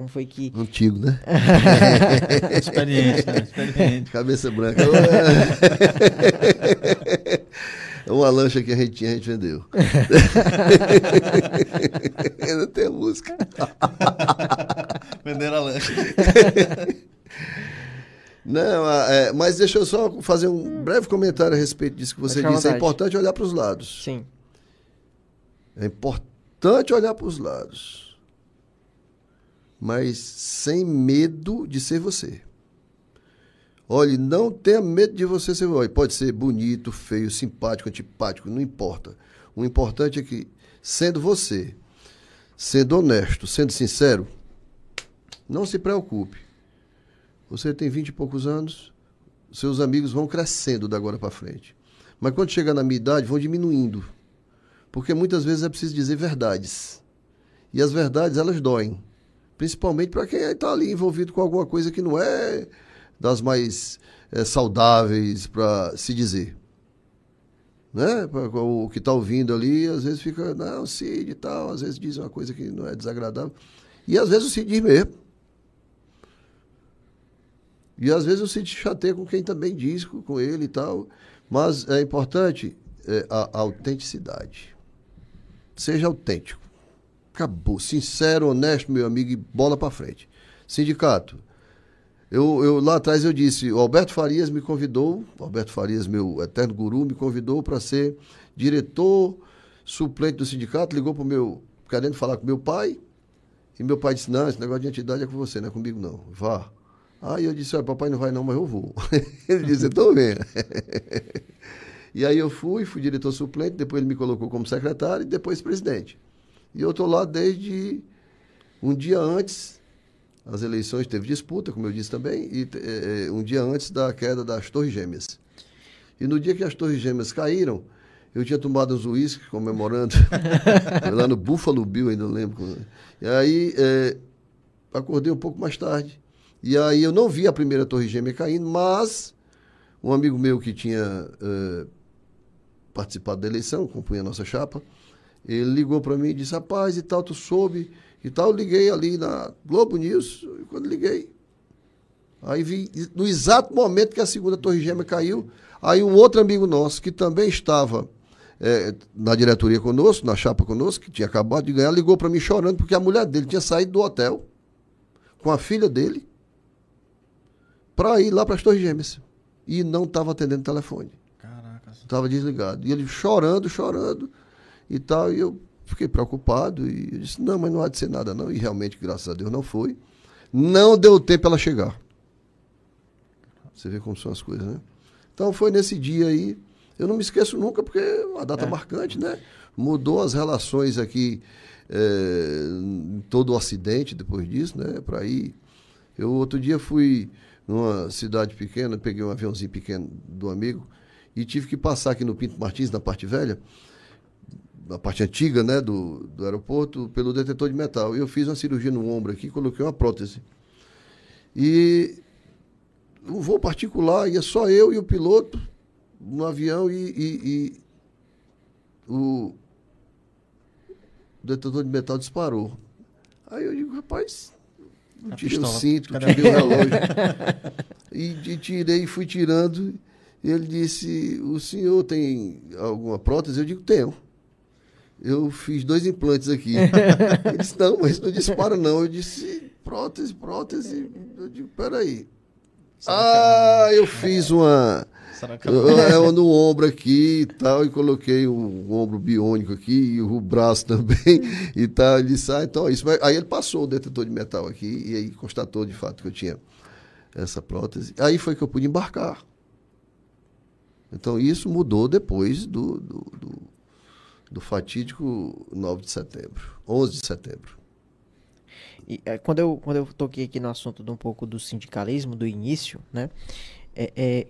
como foi que... Antigo, né? Experiente, né? Experiente. Cabeça branca. Uma lancha que a gente tinha, a gente vendeu. Ainda tem a música. Venderam a lanche. Não, é, mas deixa eu só fazer um breve comentário a respeito disso que você disse. É importante olhar para os lados. Sim, É importante olhar para os lados. Mas sem medo de ser você. Olhe, não tenha medo de você ser você. Pode ser bonito, feio, simpático, antipático, não importa. O importante é que, sendo você, sendo honesto, sendo sincero, não se preocupe. Você tem vinte e poucos anos, seus amigos vão crescendo da agora para frente. Mas quando chegar na minha idade, vão diminuindo. Porque muitas vezes é preciso dizer verdades. E as verdades, elas doem. Principalmente para quem está ali envolvido com alguma coisa que não é das mais eh, saudáveis para se dizer. Né? O que está ouvindo ali, às vezes fica, não, Cid e tal, às vezes diz uma coisa que não é desagradável. E às vezes o Cid diz mesmo. E às vezes o Cid chateia com quem também diz, com ele e tal. Mas é importante é, a, a autenticidade. Seja autêntico. Acabou. Sincero, honesto, meu amigo, e bola para frente. Sindicato. Eu, eu, lá atrás eu disse, o Alberto Farias me convidou, Alberto Farias, meu eterno guru, me convidou para ser diretor suplente do sindicato, ligou para o meu, querendo falar com meu pai, e meu pai disse, não, esse negócio de entidade é com você, não é comigo não, vá. Aí eu disse, olha, papai não vai não, mas eu vou. Ele disse, então venha. E aí eu fui, fui diretor suplente, depois ele me colocou como secretário e depois presidente. E eu estou lá desde um dia antes, as eleições teve disputa, como eu disse também, e eh, um dia antes da queda das Torres Gêmeas. E no dia que as Torres Gêmeas caíram, eu tinha tomado uns uísques comemorando, lá no Buffalo Bill, ainda lembro. E aí eh, acordei um pouco mais tarde. E aí eu não vi a primeira Torre Gêmea caindo, mas Um amigo meu que tinha eh, participado da eleição, compunha a nossa chapa, ele ligou para mim e disse, rapaz, e tal, tu soube e tal. Eu liguei ali na Globo News, e quando liguei, aí vi, no exato momento que a segunda torre gêmea caiu, aí um outro amigo nosso, que também estava eh, na diretoria conosco, na chapa conosco, que tinha acabado de ganhar, ligou para mim chorando, porque a mulher dele tinha saído do hotel com a filha dele para ir lá para as torres gêmeas. E não estava atendendo o telefone. Caraca. Estava desligado. E ele chorando, chorando e tal. E eu fiquei preocupado. E eu disse: não, mas não há de ser nada, não. E realmente, graças a Deus, não foi. Não deu tempo ela chegar. Você vê como são as coisas, né? Então foi nesse dia aí. Eu não me esqueço nunca, porque é uma data marcante, né? Mudou as relações aqui eh, em todo o Ocidente depois disso, né? Para ir. Eu outro dia fui numa cidade pequena, peguei um aviãozinho pequeno do amigo e tive que passar aqui no Pinto Martins, na parte velha, na parte antiga, né, do, do aeroporto, pelo detetor de metal. E eu fiz uma cirurgia no ombro aqui, coloquei uma prótese. E um voo particular, ia só eu e o piloto no avião e, e- e o detetor de metal disparou. Aí eu digo, rapaz, não tirei o cinto, Cadê tirei o relógio. e, e tirei, fui tirando. E ele disse, o senhor tem alguma prótese? Eu digo, tenho. Eu fiz dois implantes aqui. ele disse, não, mas não dispara não. Eu disse, prótese, prótese. Eu digo, peraí. Ah, eu fiz uma... Será que Eu, eu no ombro aqui e tal, e coloquei um, ombro biônico aqui, e o braço também e tal. Ele disse, ah, então é isso. Mas Aí ele passou o detetor de metal aqui e aí constatou de fato que eu tinha essa prótese. Aí foi que eu pude embarcar. Então isso mudou depois do, do, do, do fatídico 9 de setembro, 11 de setembro. E, é, quando, eu, quando eu toquei aqui no assunto de um pouco do sindicalismo, do início, né? É, é,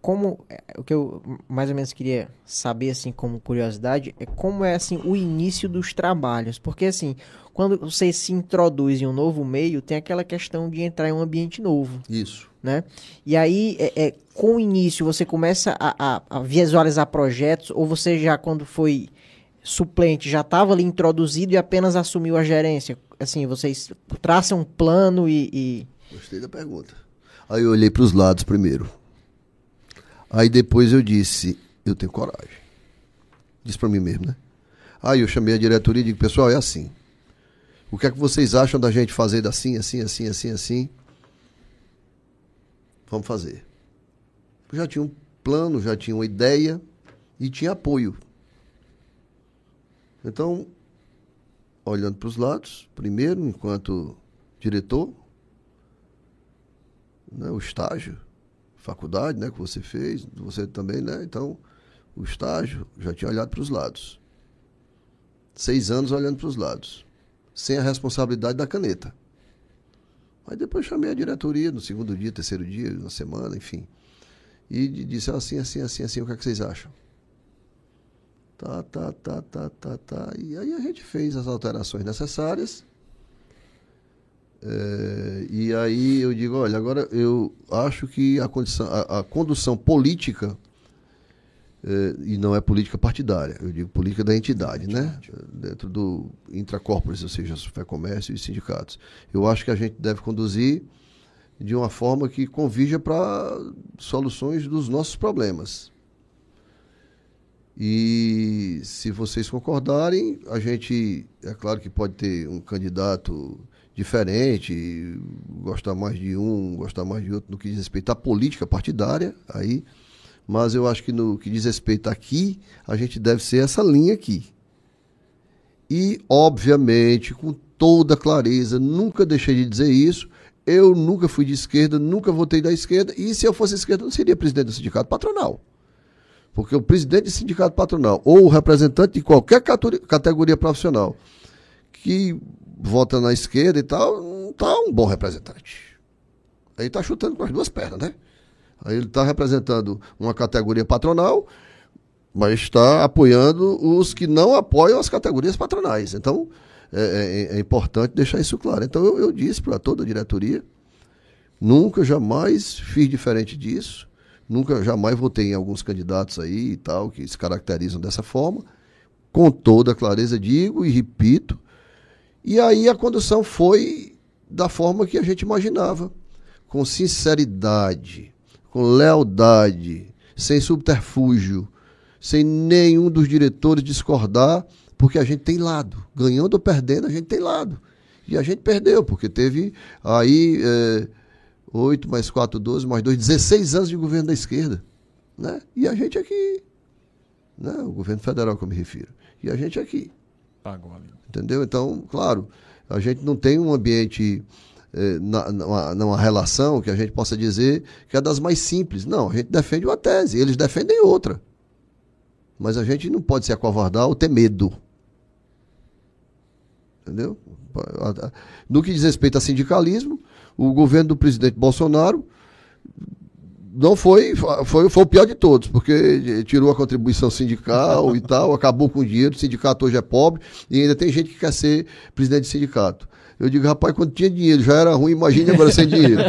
como é, o que eu mais ou menos queria saber assim como curiosidade é como é assim o início dos trabalhos porque assim quando você se introduz em um novo meio tem aquela questão de entrar em um ambiente novo Isso. né e aí é, é, com o início você começa a, a- a visualizar projetos ou você já quando foi suplente já estava ali introduzido e apenas assumiu a gerência assim vocês traçam um plano e, e- Gostei da pergunta. Aí eu olhei para os lados primeiro. Aí depois eu disse, eu tenho coragem. Disse para mim mesmo, né? Aí eu chamei a diretoria e digo, pessoal, é assim. O que é que vocês acham da gente fazer assim, assim, assim, assim, assim? Vamos fazer. Eu já tinha um plano, já tinha uma ideia e tinha apoio. Então, olhando para os lados, primeiro, enquanto diretor, né, o estágio, faculdade, né, que você fez, você também, né? Então, o estágio, já tinha olhado para os lados. Seis anos olhando para os lados, sem a responsabilidade da caneta. Aí depois chamei a diretoria no segundo dia, terceiro dia, na semana, enfim. E di- disse assim, assim, assim, assim, o que é que vocês acham? Tá, tá, tá, tá, tá, tá. E aí a gente fez as alterações necessárias. É, e aí eu digo, olha, agora eu acho que a, condição, a, a condução política, é, e não é política partidária, eu digo política da entidade, né? Dentro do intracorporis, ou seja, Fé Comércio e sindicatos. Eu acho que a gente deve conduzir de uma forma que convija para soluções dos nossos problemas. E se vocês concordarem, a gente, é claro que pode ter um candidato diferente, gostar mais de um, gostar mais de outro no que diz respeito à política partidária, aí, mas eu acho que no que diz respeito aqui, a gente deve ser essa linha aqui. E, obviamente, com toda clareza, nunca deixei de dizer isso, eu nunca fui de esquerda, nunca votei da esquerda, e se eu fosse esquerda, não seria presidente do sindicato patronal. Porque o presidente de sindicato patronal ou o representante de qualquer categoria profissional que vota na esquerda e tal, não está um bom representante. Aí está chutando com as duas pernas, né? Aí ele está representando uma categoria patronal, mas está apoiando os que não apoiam as categorias patronais. Então, é, é- é importante deixar isso claro. Então, eu, eu disse para toda a diretoria, nunca, jamais fiz diferente disso. Nunca, jamais votei em alguns candidatos aí e tal, que se caracterizam dessa forma. Com toda clareza digo e repito. E aí a condução foi da forma que a gente imaginava. Com sinceridade, com lealdade, sem subterfúgio, sem nenhum dos diretores discordar, porque a gente tem lado. Ganhando ou perdendo, a gente tem lado. E a gente perdeu, porque teve aí é, 8 mais 4, 12, mais 2, 16 anos de governo da esquerda. Né? E a gente aqui. Né? O governo federal que eu me refiro. E a gente aqui. Pagou ali. Entendeu? Então, claro, a gente não tem um ambiente, eh, na, numa, numa relação que a gente possa dizer que é das mais simples. Não, a gente defende uma tese, eles defendem outra. Mas a gente não pode se acovardar ou ter medo. Entendeu? No que diz respeito a sindicalismo, o governo do presidente Bolsonaro não foi, foi, foi o pior de todos, porque tirou a contribuição sindical e tal, acabou com o dinheiro, o sindicato hoje é pobre e ainda tem gente que quer ser presidente de sindicato. Eu digo, rapaz, quando tinha dinheiro já era ruim, imagine agora sem dinheiro.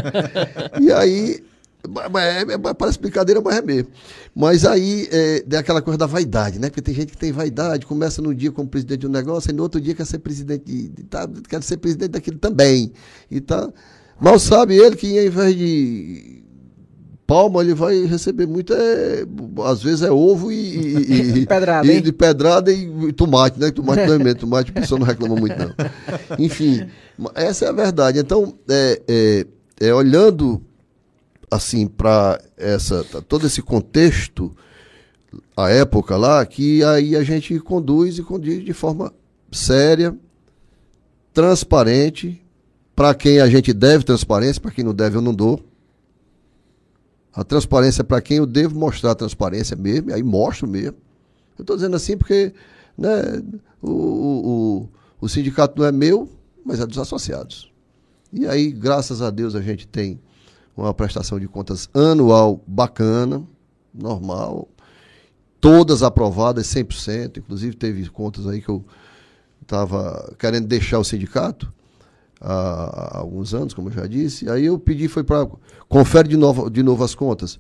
E aí, é, é, parece brincadeira, mas é mesmo. Mas aí é, é aquela coisa da vaidade, né? Porque tem gente que tem vaidade, começa no dia como presidente de um negócio, e no outro dia quer ser presidente de, de tá, quer ser presidente daquilo também. E tá, mal sabe ele que ao invés de palma, ele vai receber muito, é, às vezes é ovo e, e, pedrada, e de pedrada e, e, tomate, né? Tomate não é tomate a pessoa não reclama muito, não. Enfim, essa é a verdade. Então, é, é, é olhando assim para essa todo esse contexto, a época lá, que aí a gente conduz e conduz de forma séria, transparente, para quem a gente deve transparência, para quem não deve eu não dou a transparência para quem eu devo mostrar a transparência mesmo, aí mostro mesmo. Eu estou dizendo assim porque né, o, o, o sindicato não é meu, mas é dos associados. E aí, graças a Deus, a gente tem uma prestação de contas anual bacana, normal, todas aprovadas 100%, inclusive teve contas aí que eu estava querendo deixar o sindicato, há, alguns anos, como eu já disse. Aí eu pedi, foi para. Confere de novo, de novo as contas.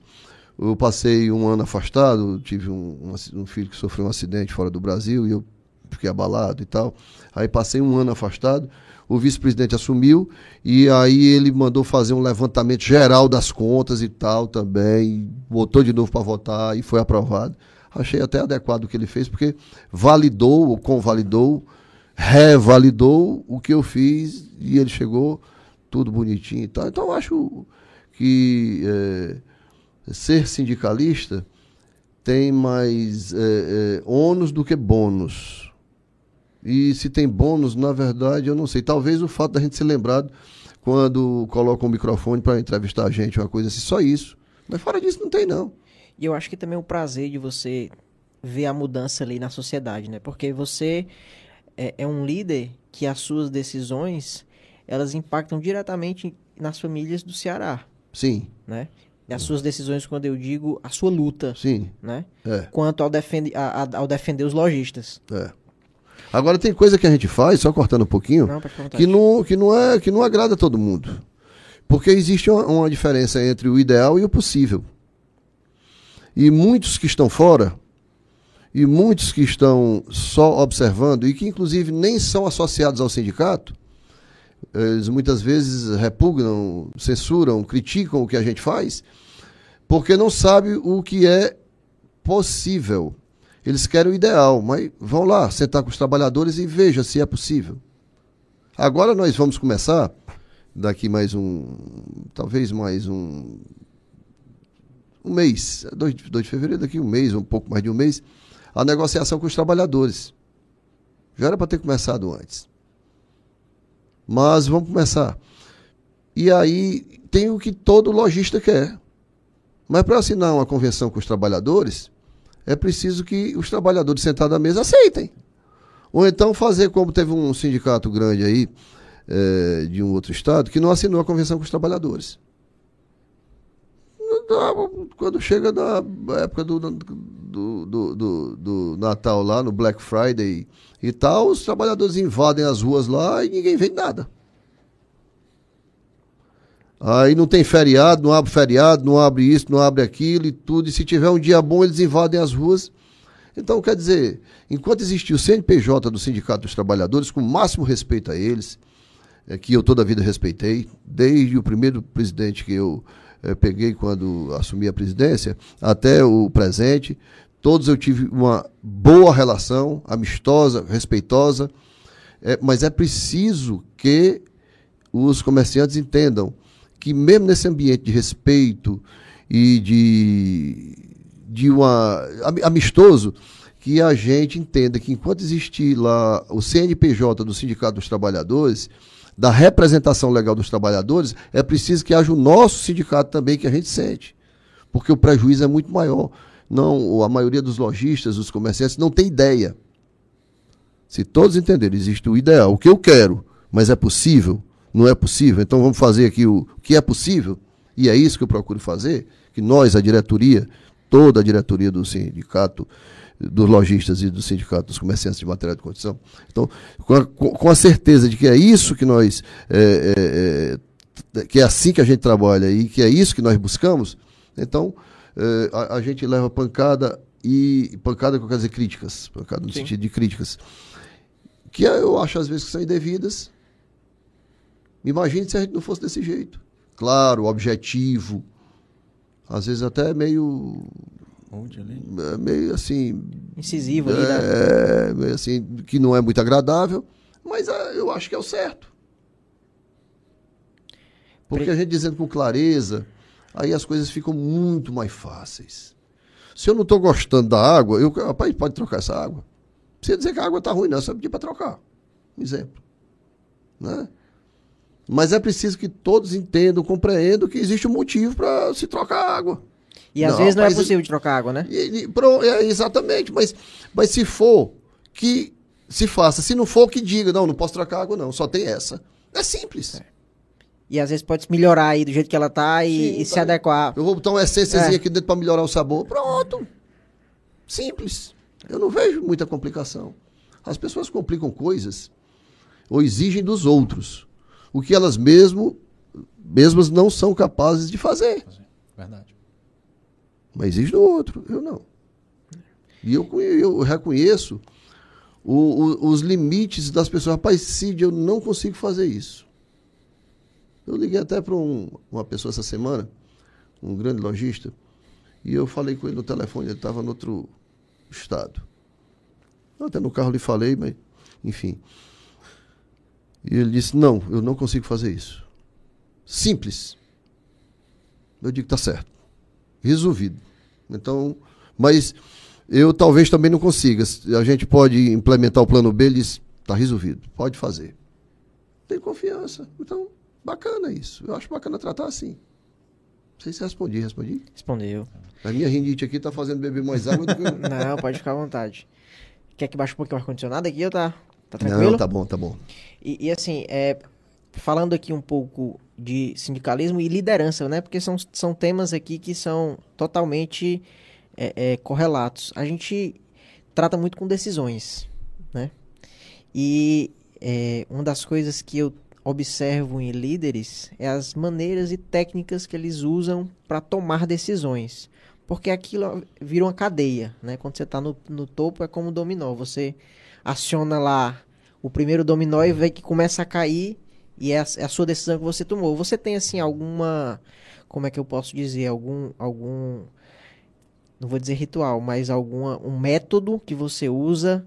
Eu passei um ano afastado, tive um, um, um filho que sofreu um acidente fora do Brasil e eu fiquei abalado e tal. Aí passei um ano afastado o vice-presidente assumiu e aí ele mandou fazer um levantamento geral das contas e tal também, botou de novo para votar e foi aprovado. Achei até adequado o que ele fez, porque validou ou convalidou revalidou o que eu fiz e ele chegou tudo bonitinho e tal. Então eu acho que é, ser sindicalista tem mais é, é, ônus do que bônus. E se tem bônus, na verdade, eu não sei. Talvez o fato da gente ser lembrado quando coloca um microfone para entrevistar a gente, uma coisa assim, só isso. Mas fora disso, não tem, não. E eu acho que também o prazer de você ver a mudança ali na sociedade, né? Porque você é, é um líder que as suas decisões elas impactam diretamente nas famílias do Ceará. Sim. Né? As suas decisões, quando eu digo a sua luta. Sim. Né? É. Quanto ao, defende, a, a, ao defender os lojistas. É. Agora tem coisa que a gente faz, só cortando um pouquinho, não, que, não, que, não é, que não agrada a todo mundo. Porque existe uma, uma diferença entre o ideal e o possível. E muitos que estão fora e muitos que estão só observando e que inclusive nem são associados ao sindicato, eles muitas vezes repugnam, censuram, criticam o que a gente faz, porque não sabe o que é possível. Eles querem o ideal, mas vão lá sentar com os trabalhadores e veja se é possível. Agora nós vamos começar, daqui mais um, talvez mais um, um mês, 2 de fevereiro, daqui um mês, um pouco mais de um mês, a negociação com os trabalhadores. Já era para ter começado antes. Mas vamos começar. E aí tem o que todo lojista quer. Mas para assinar uma convenção com os trabalhadores, é preciso que os trabalhadores sentados à mesa aceitem. Ou então fazer como teve um sindicato grande aí, é, de um outro estado, que não assinou a convenção com os trabalhadores quando chega na época do, do, do, do, do Natal lá, no Black Friday e tal, os trabalhadores invadem as ruas lá e ninguém vê nada. Aí não tem feriado, não abre feriado, não abre isso, não abre aquilo e tudo. E se tiver um dia bom, eles invadem as ruas. Então, quer dizer, enquanto existir o CNPJ do Sindicato dos Trabalhadores, com o máximo respeito a eles, é, que eu toda a vida respeitei, desde o primeiro presidente que eu peguei quando assumi a presidência, até o presente, todos eu tive uma boa relação, amistosa, respeitosa, é, mas é preciso que os comerciantes entendam que mesmo nesse ambiente de respeito e de, de uma amistoso, que a gente entenda que enquanto existir lá o CNPJ do Sindicato dos Trabalhadores, da representação legal dos trabalhadores, é preciso que haja o nosso sindicato também que a gente sente. Porque o prejuízo é muito maior. Não, a maioria dos lojistas, dos comerciantes, não tem ideia. Se todos entenderem, existe o ideal, o que eu quero, mas é possível, não é possível, então vamos fazer aqui o que é possível, e é isso que eu procuro fazer, que nós, a diretoria, toda a diretoria do sindicato, dos lojistas e do sindicato dos comerciantes de material de construção. Então, com a, com a certeza de que é isso que nós, é, é, é, que é assim que a gente trabalha e que é isso que nós buscamos, então é, a, a, gente leva pancada e pancada que eu quero dizer críticas, pancada no Sim. sentido de críticas, que eu acho às vezes que são indevidas, Imagine se a gente não fosse desse jeito. Claro, objetivo. Às vezes até meio. Onde ali? É, meio assim. Incisivo ali, né? é, Meio assim, que não é muito agradável. Mas é, eu acho que é o certo. Porque a gente dizendo com clareza, aí as coisas ficam muito mais fáceis. Se eu não estou gostando da água, eu, rapaz, pode trocar essa água. Não precisa dizer que a água está ruim, não. Só pedir para trocar. Um exemplo. Né? Mas é preciso que todos entendam, compreendam que existe um motivo para se trocar água. E às não, vezes não é possível de trocar água, né? E, e, pro, é, exatamente, mas, mas se for, que se faça. Se não for, que diga, não, não posso trocar água, não, só tem essa. É simples. É. E às vezes pode melhorar aí do jeito que ela tá e, Sim, e tá. se adequar. Eu vou botar uma essênciazinha é. aqui dentro para melhorar o sabor. Pronto. Simples. Eu não vejo muita complicação. As pessoas complicam coisas ou exigem dos outros o que elas mesmo, mesmas não são capazes de fazer. Verdade. Mas exige do outro, eu não. E eu, eu reconheço o, o, os limites das pessoas. Rapaz, Cid, eu não consigo fazer isso. Eu liguei até para um, uma pessoa essa semana, um grande lojista, e eu falei com ele no telefone, ele estava no outro estado. Até no carro lhe falei, mas, enfim. E ele disse: Não, eu não consigo fazer isso. Simples. Eu digo: Tá certo. Resolvido. Então, mas eu talvez também não consiga. A gente pode implementar o plano B, ele diz: Tá resolvido, pode fazer. Tem confiança. Então, bacana isso. Eu acho bacana tratar assim. Não sei se respondi, respondi? Respondeu. A minha rinite aqui tá fazendo beber mais água do que. não, pode ficar à vontade. Quer que baixe um pouquinho o ar-condicionado aqui ou tá? Tá tranquilo? Não, tá bom, tá bom. E, e, assim, é, falando aqui um pouco de sindicalismo e liderança, né? Porque são, são temas aqui que são totalmente é, é, correlatos. A gente trata muito com decisões, né? E é, uma das coisas que eu observo em líderes é as maneiras e técnicas que eles usam para tomar decisões. Porque aquilo vira uma cadeia, né? Quando você está no, no topo é como dominó. Você aciona lá o primeiro dominó e vê que começa a cair e é a, é a, sua decisão que você tomou. Você tem assim alguma, como é que eu posso dizer, algum algum não vou dizer ritual, mas alguma um método que você usa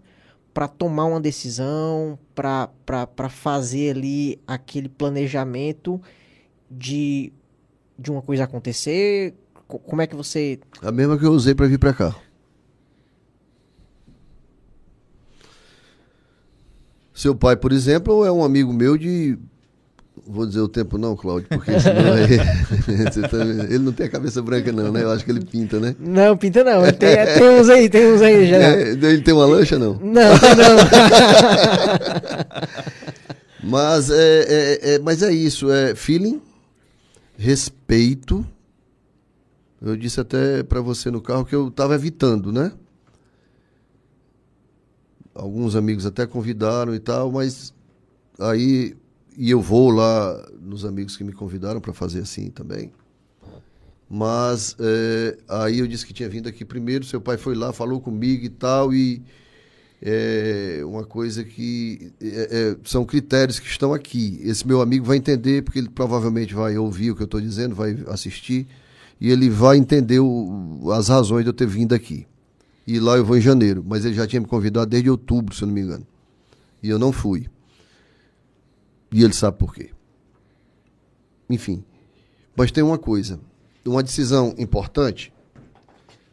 para tomar uma decisão, para fazer ali aquele planejamento de de uma coisa acontecer? Como é que você A mesma que eu usei para vir para cá. Seu pai, por exemplo, é um amigo meu de. Vou dizer o tempo não, Cláudio, porque senão é... Tá ele não tem a cabeça branca, não, né? Eu acho que ele pinta, né? Não, pinta não. Tem, é, tem uns aí, tem uns aí já. É, ele tem uma lancha, não? Não, não. mas, é, é, é, mas é isso, é feeling, respeito. Eu disse até para você no carro que eu estava evitando, né? alguns amigos até convidaram e tal, mas aí e eu vou lá nos amigos que me convidaram para fazer assim também. Mas é, aí eu disse que tinha vindo aqui primeiro, seu pai foi lá, falou comigo e tal, e é uma coisa que é, são critérios que estão aqui. Esse meu amigo vai entender, porque ele provavelmente vai ouvir o que eu estou dizendo, vai assistir, e ele vai entender o, as razões de eu ter vindo aqui. E lá eu vou em janeiro, mas ele já tinha me convidado desde outubro, se eu não me engano. E eu não fui. E ele sabe por quê. Enfim. Mas tem uma coisa. Uma decisão importante.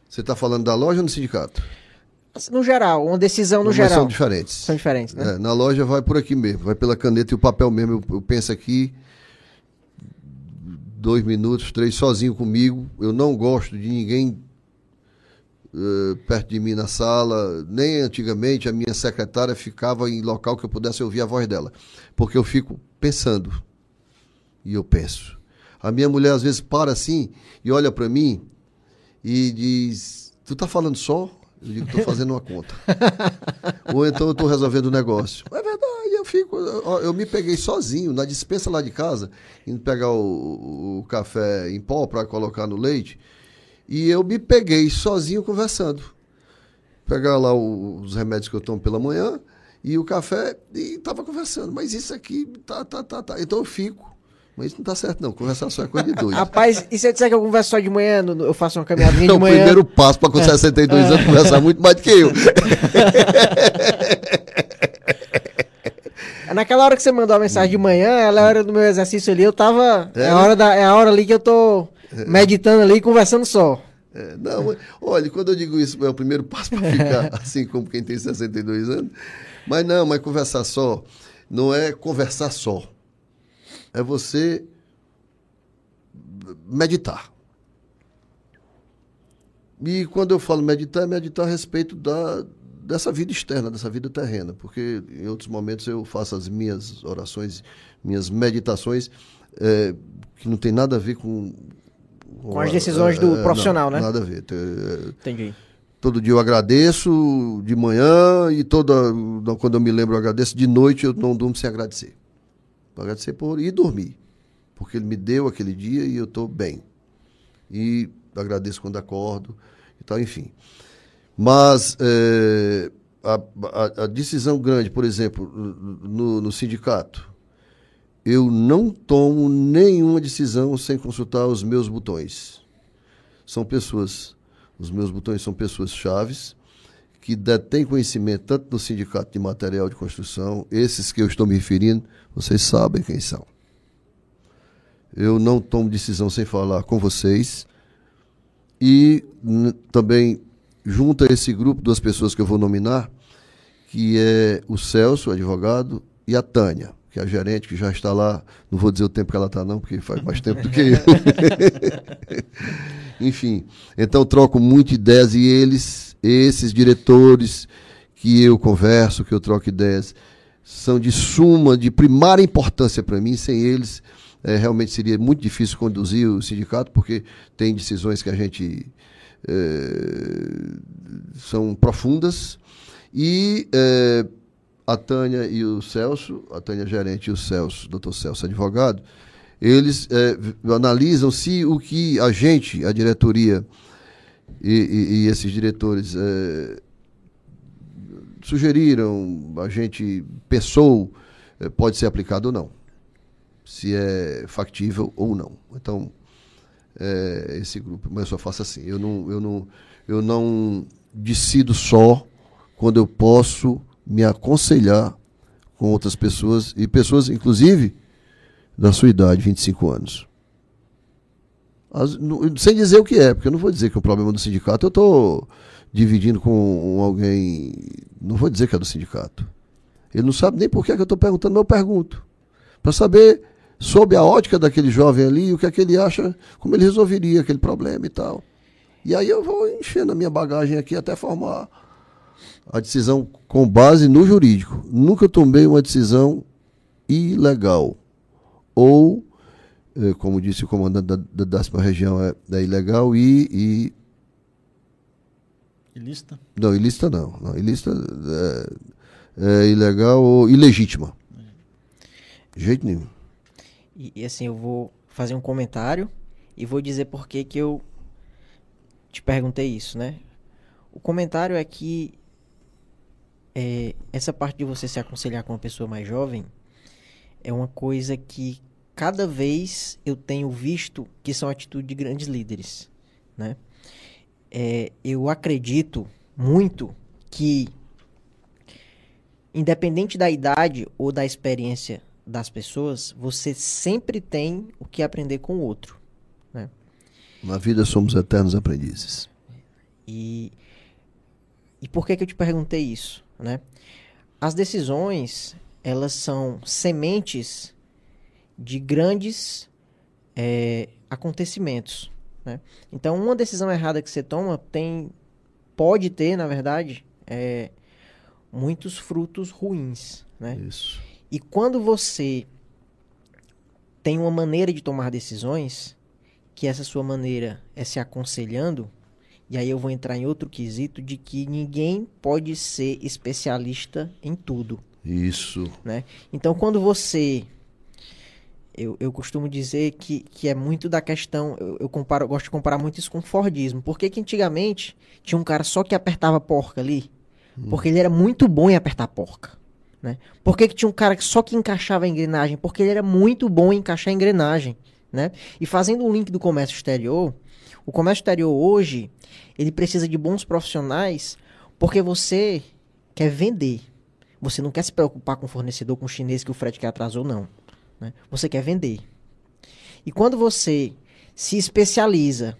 Você está falando da loja ou no sindicato? No geral, uma decisão no Mas geral. São diferentes. São diferentes, né? É, na loja vai por aqui mesmo, vai pela caneta e o papel mesmo. Eu, eu penso aqui, dois minutos, três, sozinho comigo. Eu não gosto de ninguém eh, perto de mim na sala. Nem antigamente a minha secretária ficava em local que eu pudesse ouvir a voz dela. Porque eu fico pensando. E eu penso. A minha mulher às vezes para assim e olha para mim e diz: Tu tá falando só? Eu digo: Tô fazendo uma conta. Ou então eu tô resolvendo um negócio. É verdade, eu fico. ó, Eu me peguei sozinho na dispensa lá de casa, indo pegar o, o café em pó para colocar no leite. E eu me peguei sozinho conversando. Pegar lá o- os remédios que eu tomo pela manhã e o café e tava conversando. Mas isso aqui tá, tá, tá, tá. Então eu fico. Mas isso não tá certo, não. Conversar só é coisa de doido. Rapaz, e se eu disser que eu converso só de manhã, eu faço uma caminhadinha É de o manhã. primeiro passo para com 62 anos conversar muito mais do que eu. Naquela hora que você mandou a mensagem de manhã, ela é a hora do meu exercício ali, eu tava. É, É, a, hora da, é a hora ali que eu tô meditando ali e conversando só. É, não, olha, quando eu digo isso, é o primeiro passo para ficar assim como quem tem 62 anos. Mas não, mas conversar só não é conversar só. É você meditar. E quando eu falo meditar, é meditar a respeito da, dessa vida externa, dessa vida terrena, porque em outros momentos eu faço as minhas orações, minhas meditações, é, que não tem nada a ver com. Com as decisões do profissional, não, né? Nada a ver. É, Entendi. Todo dia eu agradeço de manhã e toda quando eu me lembro eu agradeço de noite eu não durmo sem agradecer. Agradecer por e dormir, porque ele me deu aquele dia e eu estou bem. E agradeço quando acordo e tal, enfim. Mas eh, a, a- a decisão grande, por exemplo, no, no sindicato, eu não tomo nenhuma decisão sem consultar os meus botões. São pessoas, os meus botões são pessoas chaves que detêm conhecimento tanto no sindicato de material de construção, esses que eu estou me referindo, vocês sabem quem são. Eu não tomo decisão sem falar com vocês. E também, junto a esse grupo, duas pessoas que eu vou nominar, que é o Celso, advogado, e a Tânia, que é a gerente, que já está lá. Não vou dizer o tempo que ela está, não, porque faz mais tempo do que eu. Enfim, então troco muito ideias e eles, esses diretores que eu converso, que eu troco ideias, são de suma, de primária importância para mim. Sem eles, eh, realmente seria muito difícil conduzir o sindicato, porque tem decisões que a gente eh, são profundas. E eh, a Tânia e o Celso, a Tânia gerente e o Celso, doutor Celso advogado, eles v- analisam se o que a gente, a diretoria e, e- e esses diretores eh, sugeriram, a gente pensou, eh, pode ser aplicado ou não. Se é factível ou não. Então, eh, esse grupo, mas eu só faço assim. Eu não, eu não, eu não decido só quando eu posso me aconselhar com outras pessoas, e pessoas, inclusive, da sua idade, 25 anos. As- não- sem dizer o que é, porque eu não vou dizer que é o problema do sindicato, eu estou dividindo com alguém. Não vou dizer que é do sindicato. Ele não sabe nem por que, é que eu estou perguntando, mas eu pergunto. Para saber, sob a ótica daquele jovem ali, o que é que ele acha, como ele resolveria aquele problema e tal. E aí eu vou enchendo a minha bagagem aqui até formar a decisão com base no jurídico. Nunca tomei uma decisão ilegal. Ou, eh, como disse o comandante da, da décima região, é, é ilegal e, e Ilícita? não, ilícita não. não ilícita é, é ilegal ou ilegítima. De jeito nenhum. E, e, assim, eu vou fazer um comentário e vou dizer por que que eu te perguntei isso, né? O comentário é que é, essa parte de você se aconselhar com uma pessoa mais jovem é uma coisa que cada vez eu tenho visto que são atitudes de grandes líderes, né? É, eu acredito muito que independente da idade ou da experiência das pessoas, você sempre tem o que aprender com o outro. Né? Na vida somos eternos aprendizes. E, e por que, que eu te perguntei isso? Né? As decisões, elas são sementes de grandes é, acontecimentos. Né? Então, uma decisão errada que você toma tem, pode ter, na verdade, é, muitos frutos ruins. Né? Isso. E quando você tem uma maneira de tomar decisões, que essa sua maneira é se aconselhando, e aí eu vou entrar em outro quesito de que ninguém pode ser especialista em tudo. Isso. Né? Então, quando você. Eu, eu costumo dizer que, que é muito da questão. Eu, eu, comparo, eu gosto de comparar muito isso com Fordismo. Por que, que antigamente tinha um cara só que apertava porca ali? Hum. Porque ele era muito bom em apertar a porca. Né? Por que, que tinha um cara que só que encaixava a engrenagem? Porque ele era muito bom em encaixar a engrenagem. Né? E fazendo um link do comércio exterior, o comércio exterior hoje, ele precisa de bons profissionais porque você quer vender. Você não quer se preocupar com o fornecedor, com o chinês que o frete quer atrasou, não. Né? Você quer vender. E quando você se especializa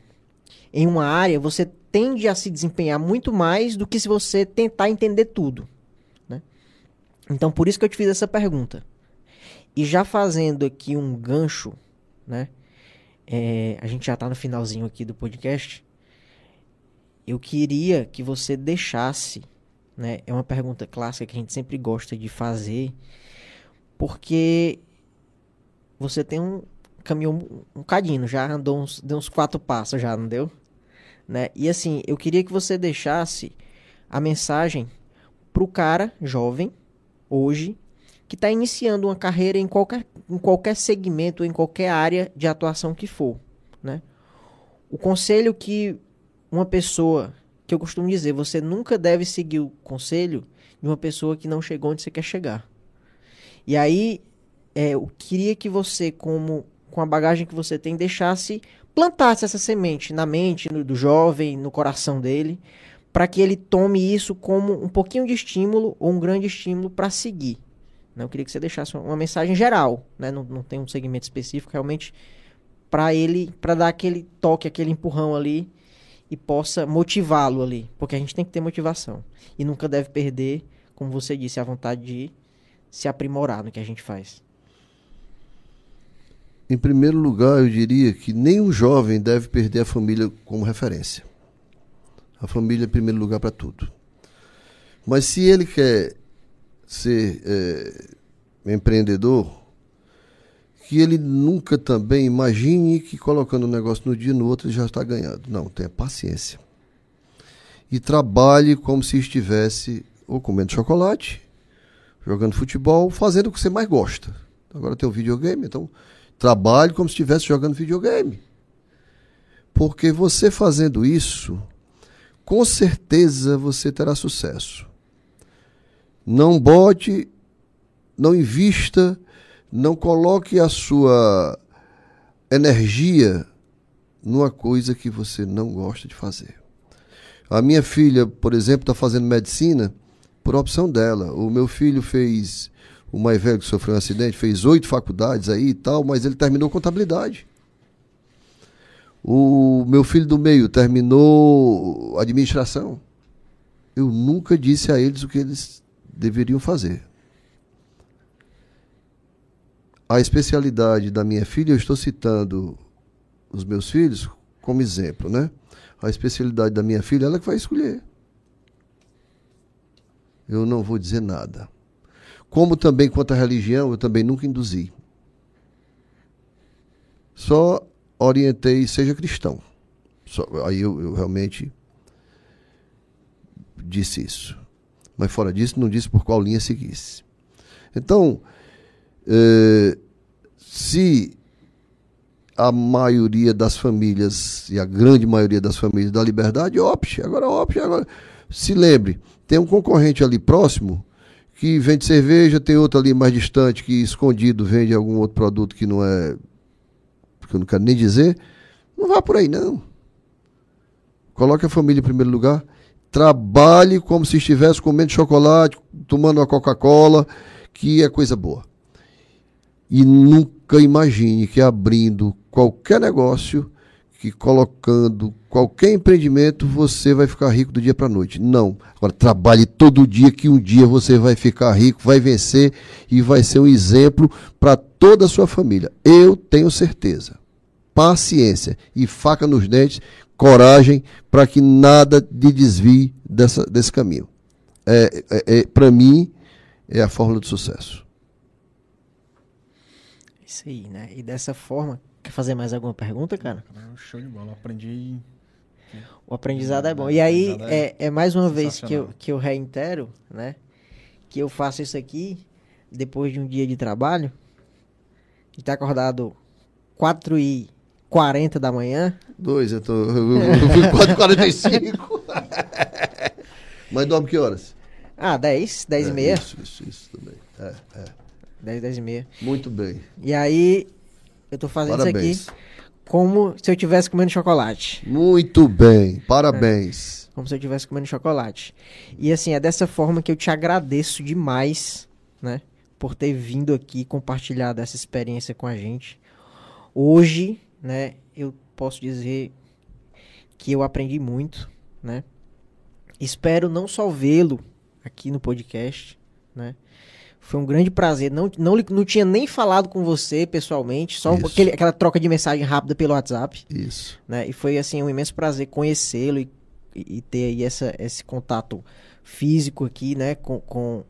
em uma área, você tende a se desempenhar muito mais do que se você tentar entender tudo. Então, por isso que eu te fiz essa pergunta. E já fazendo aqui um gancho, né? É, a gente já está no finalzinho aqui do podcast. Eu queria que você deixasse, né? É uma pergunta clássica que a gente sempre gosta de fazer, porque você tem um caminhou um cadinho, já andou uns, deu uns quatro passos já, não deu? Né? E assim, eu queria que você deixasse a mensagem pro cara jovem hoje que está iniciando uma carreira em qualquer, em qualquer segmento, em qualquer área de atuação que for. Né? O conselho que uma pessoa, que eu costumo dizer, você nunca deve seguir o conselho de uma pessoa que não chegou onde você quer chegar. E aí, é, eu queria que você, como com a bagagem que você tem, deixasse, plantasse essa semente na mente no, do jovem, no coração dele, para que ele tome isso como um pouquinho de estímulo ou um grande estímulo para seguir. Né? Eu queria que você deixasse uma mensagem geral, né? não, não tem um segmento específico, realmente para ele, para dar aquele toque, aquele empurrão ali e possa motivá-lo ali, porque a gente tem que ter motivação e nunca deve perder, como você disse, a vontade de se aprimorar no que a gente faz. Em primeiro lugar, eu diria que nenhum jovem deve perder a família como referência. A família é primeiro lugar para tudo. Mas se ele quer ser é, empreendedor, que ele nunca também imagine que colocando um negócio no dia no outro ele já está ganhando. Não, tenha paciência. E trabalhe como se estivesse ou comendo chocolate, jogando futebol, fazendo o que você mais gosta. Agora tem o videogame, então trabalhe como se estivesse jogando videogame. Porque você fazendo isso, com certeza você terá sucesso. Não bote, não invista, não coloque a sua energia numa coisa que você não gosta de fazer. A minha filha, por exemplo, está fazendo medicina por opção dela. O meu filho fez, o mais velho que sofreu um acidente, fez oito faculdades aí e tal, mas ele terminou contabilidade. O meu filho do meio terminou administração. Eu nunca disse a eles o que eles deveriam fazer. A especialidade da minha filha, eu estou citando os meus filhos como exemplo, né? A especialidade da minha filha, ela que vai escolher. Eu não vou dizer nada. Como também quanto à religião, eu também nunca induzi. Só orientei, seja cristão. Só, aí eu, eu, realmente disse isso. Mas fora disso, não disse por qual linha seguisse. Então, eh, se a maioria das famílias, e a grande maioria das famílias da liberdade, opte. Agora opte. Agora. Se lembre, tem um concorrente ali próximo que vende cerveja, tem outro ali mais distante que escondido vende algum outro produto que não é. que eu não quero nem dizer. Não vá por aí, não. Coloque a família em primeiro lugar. Trabalhe como se estivesse comendo chocolate, tomando uma Coca-Cola, que é coisa boa. E nunca imagine que abrindo qualquer negócio, que colocando qualquer empreendimento, você vai ficar rico do dia para a noite. Não. Agora, trabalhe todo dia, que um dia você vai ficar rico, vai vencer e vai ser um exemplo para toda a sua família. Eu tenho certeza. Paciência e faca nos dentes, coragem para que nada de desvie dessa, desse caminho. É, é, é para mim, é a fórmula do sucesso. Isso aí, né? E dessa forma, quer fazer mais alguma pergunta, cara? Show de bola, aprendi. O aprendizado é bom. E aí, é é, é mais uma vez que eu, que eu reitero, né? Que eu faço isso aqui depois de um dia de trabalho. E tá acordado 4 e 40 da manhã. Dois, eu, tô, eu, fui 4h45. Mas dorme que horas? Ah, 10, 10 e É, meia. Isso, isso, isso também. É, é. 10, 10 e meia. Muito bem. E aí, eu tô fazendo Parabéns. isso aqui como se eu estivesse comendo chocolate. Muito bem. Parabéns. Como se eu estivesse comendo chocolate. E assim, é dessa forma que eu te agradeço demais, né? Por ter vindo aqui compartilhar dessa experiência com a gente. Hoje, né, eu posso dizer que eu aprendi muito, né? Espero não só vê-lo aqui no podcast, né? Foi um grande prazer. Não, não, não tinha nem falado com você pessoalmente, só aquele, aquela troca de mensagem rápida pelo WhatsApp Isso. né? E foi assim um imenso prazer conhecê-lo e, e ter aí essa, esse contato físico aqui, né? Com, com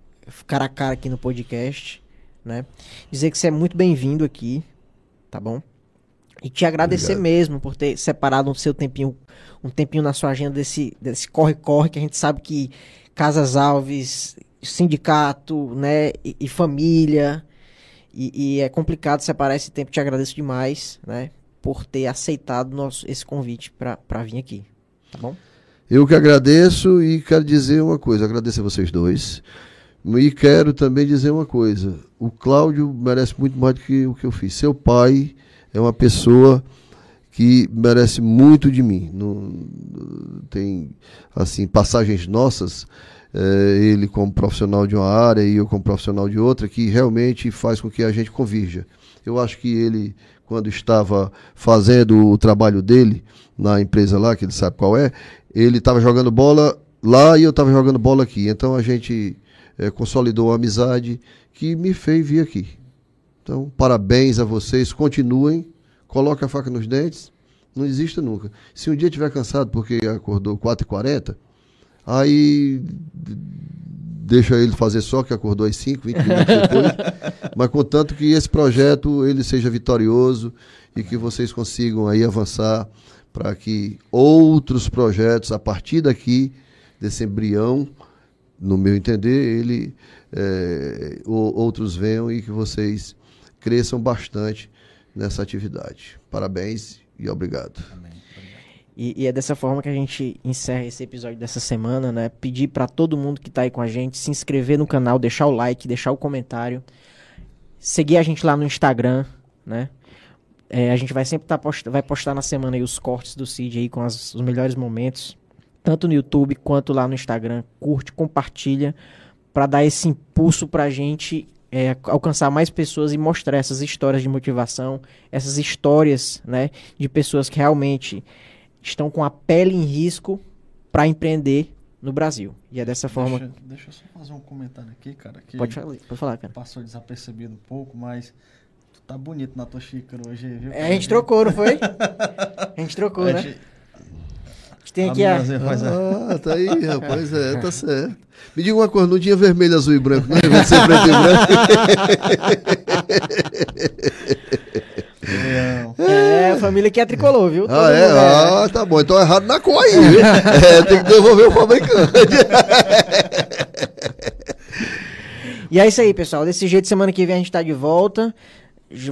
cara a cara aqui no podcast, né? Dizer que você é muito bem-vindo aqui, tá bom? E te agradecer Obrigado. mesmo por ter separado um seu tempinho, um tempinho na sua agenda desse desse corre-corre que a gente sabe que Casas Alves, sindicato, né? E, e família. E, e é complicado separar esse tempo. Te agradeço demais, né? por ter aceitado nosso, esse convite para vir aqui. Tá bom? Eu que agradeço e quero dizer uma coisa. Agradeço a vocês dois. E quero também dizer uma coisa. O Cláudio merece muito mais do que o que eu fiz. Seu pai é uma pessoa que merece muito de mim. Não, tem assim passagens nossas, eh, ele como profissional de uma área e eu como profissional de outra, que realmente faz com que a gente convirja. Eu acho que ele, quando estava fazendo o trabalho dele na empresa lá, que ele sabe qual é, ele estava jogando bola lá e eu estava jogando bola aqui. Então a gente eh, consolidou uma amizade que me fez vir aqui. Então, parabéns a vocês, continuem, coloquem a faca nos dentes, não exista nunca. Se um dia estiver cansado porque acordou 4h40, aí deixa ele fazer só que acordou às 5, 20 minutos depois, mas contanto que esse projeto ele seja vitorioso e que vocês consigam aí avançar para que outros projetos a partir daqui desse embrião, no meu entender, ele o- outros venham e que vocês cresçam bastante nessa atividade. Parabéns e obrigado. E, e é dessa forma que a gente encerra esse episódio dessa semana, né? Pedir para todo mundo que tá aí com a gente se inscrever no canal, deixar o like, deixar o comentário, seguir a gente lá no Instagram, né? É, a gente vai sempre tá post... vai postar na semana aí os cortes do Cid aí com as- os melhores momentos, tanto no YouTube quanto lá no Instagram. Curte, compartilha, para dar esse impulso pra gente é, alcançar mais pessoas e mostrar essas histórias de motivação, essas histórias, né, de pessoas que realmente estão com a pele em risco para empreender no Brasil. E é dessa forma. Deixa, eu só fazer um comentário aqui, cara. Que Pode falar, pode falar, cara. Passou desapercebido um pouco, mas tu tá bonito na tua xícara hoje, viu? É, a gente trocou, não foi? A gente trocou, A né? gente- gente tem aqui a. Ah, tá aí, rapaz, é, tá certo. Me diga uma coisa, não tinha vermelho, azul e branco, não? Vez de ser preto e branco. É, a família que é tricolor, viu? Todo Ah, é? mundo Ah, tá bom. Então é errado na cor aí, viu? É, tem que devolver o fabricante. E é isso aí, pessoal. Desse jeito, semana que vem a gente tá de volta.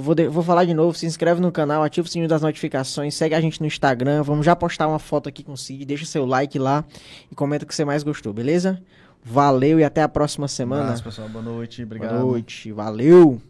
Vou, de- vou falar de novo, se inscreve no canal, ativa o sininho das notificações, segue a gente no Instagram, vamos já postar uma foto aqui com o Cid, deixa seu like lá e comenta o que você mais gostou, beleza? Valeu e até a próxima Um semana. abraço, pessoal. Boa noite. Obrigado. Boa noite, valeu!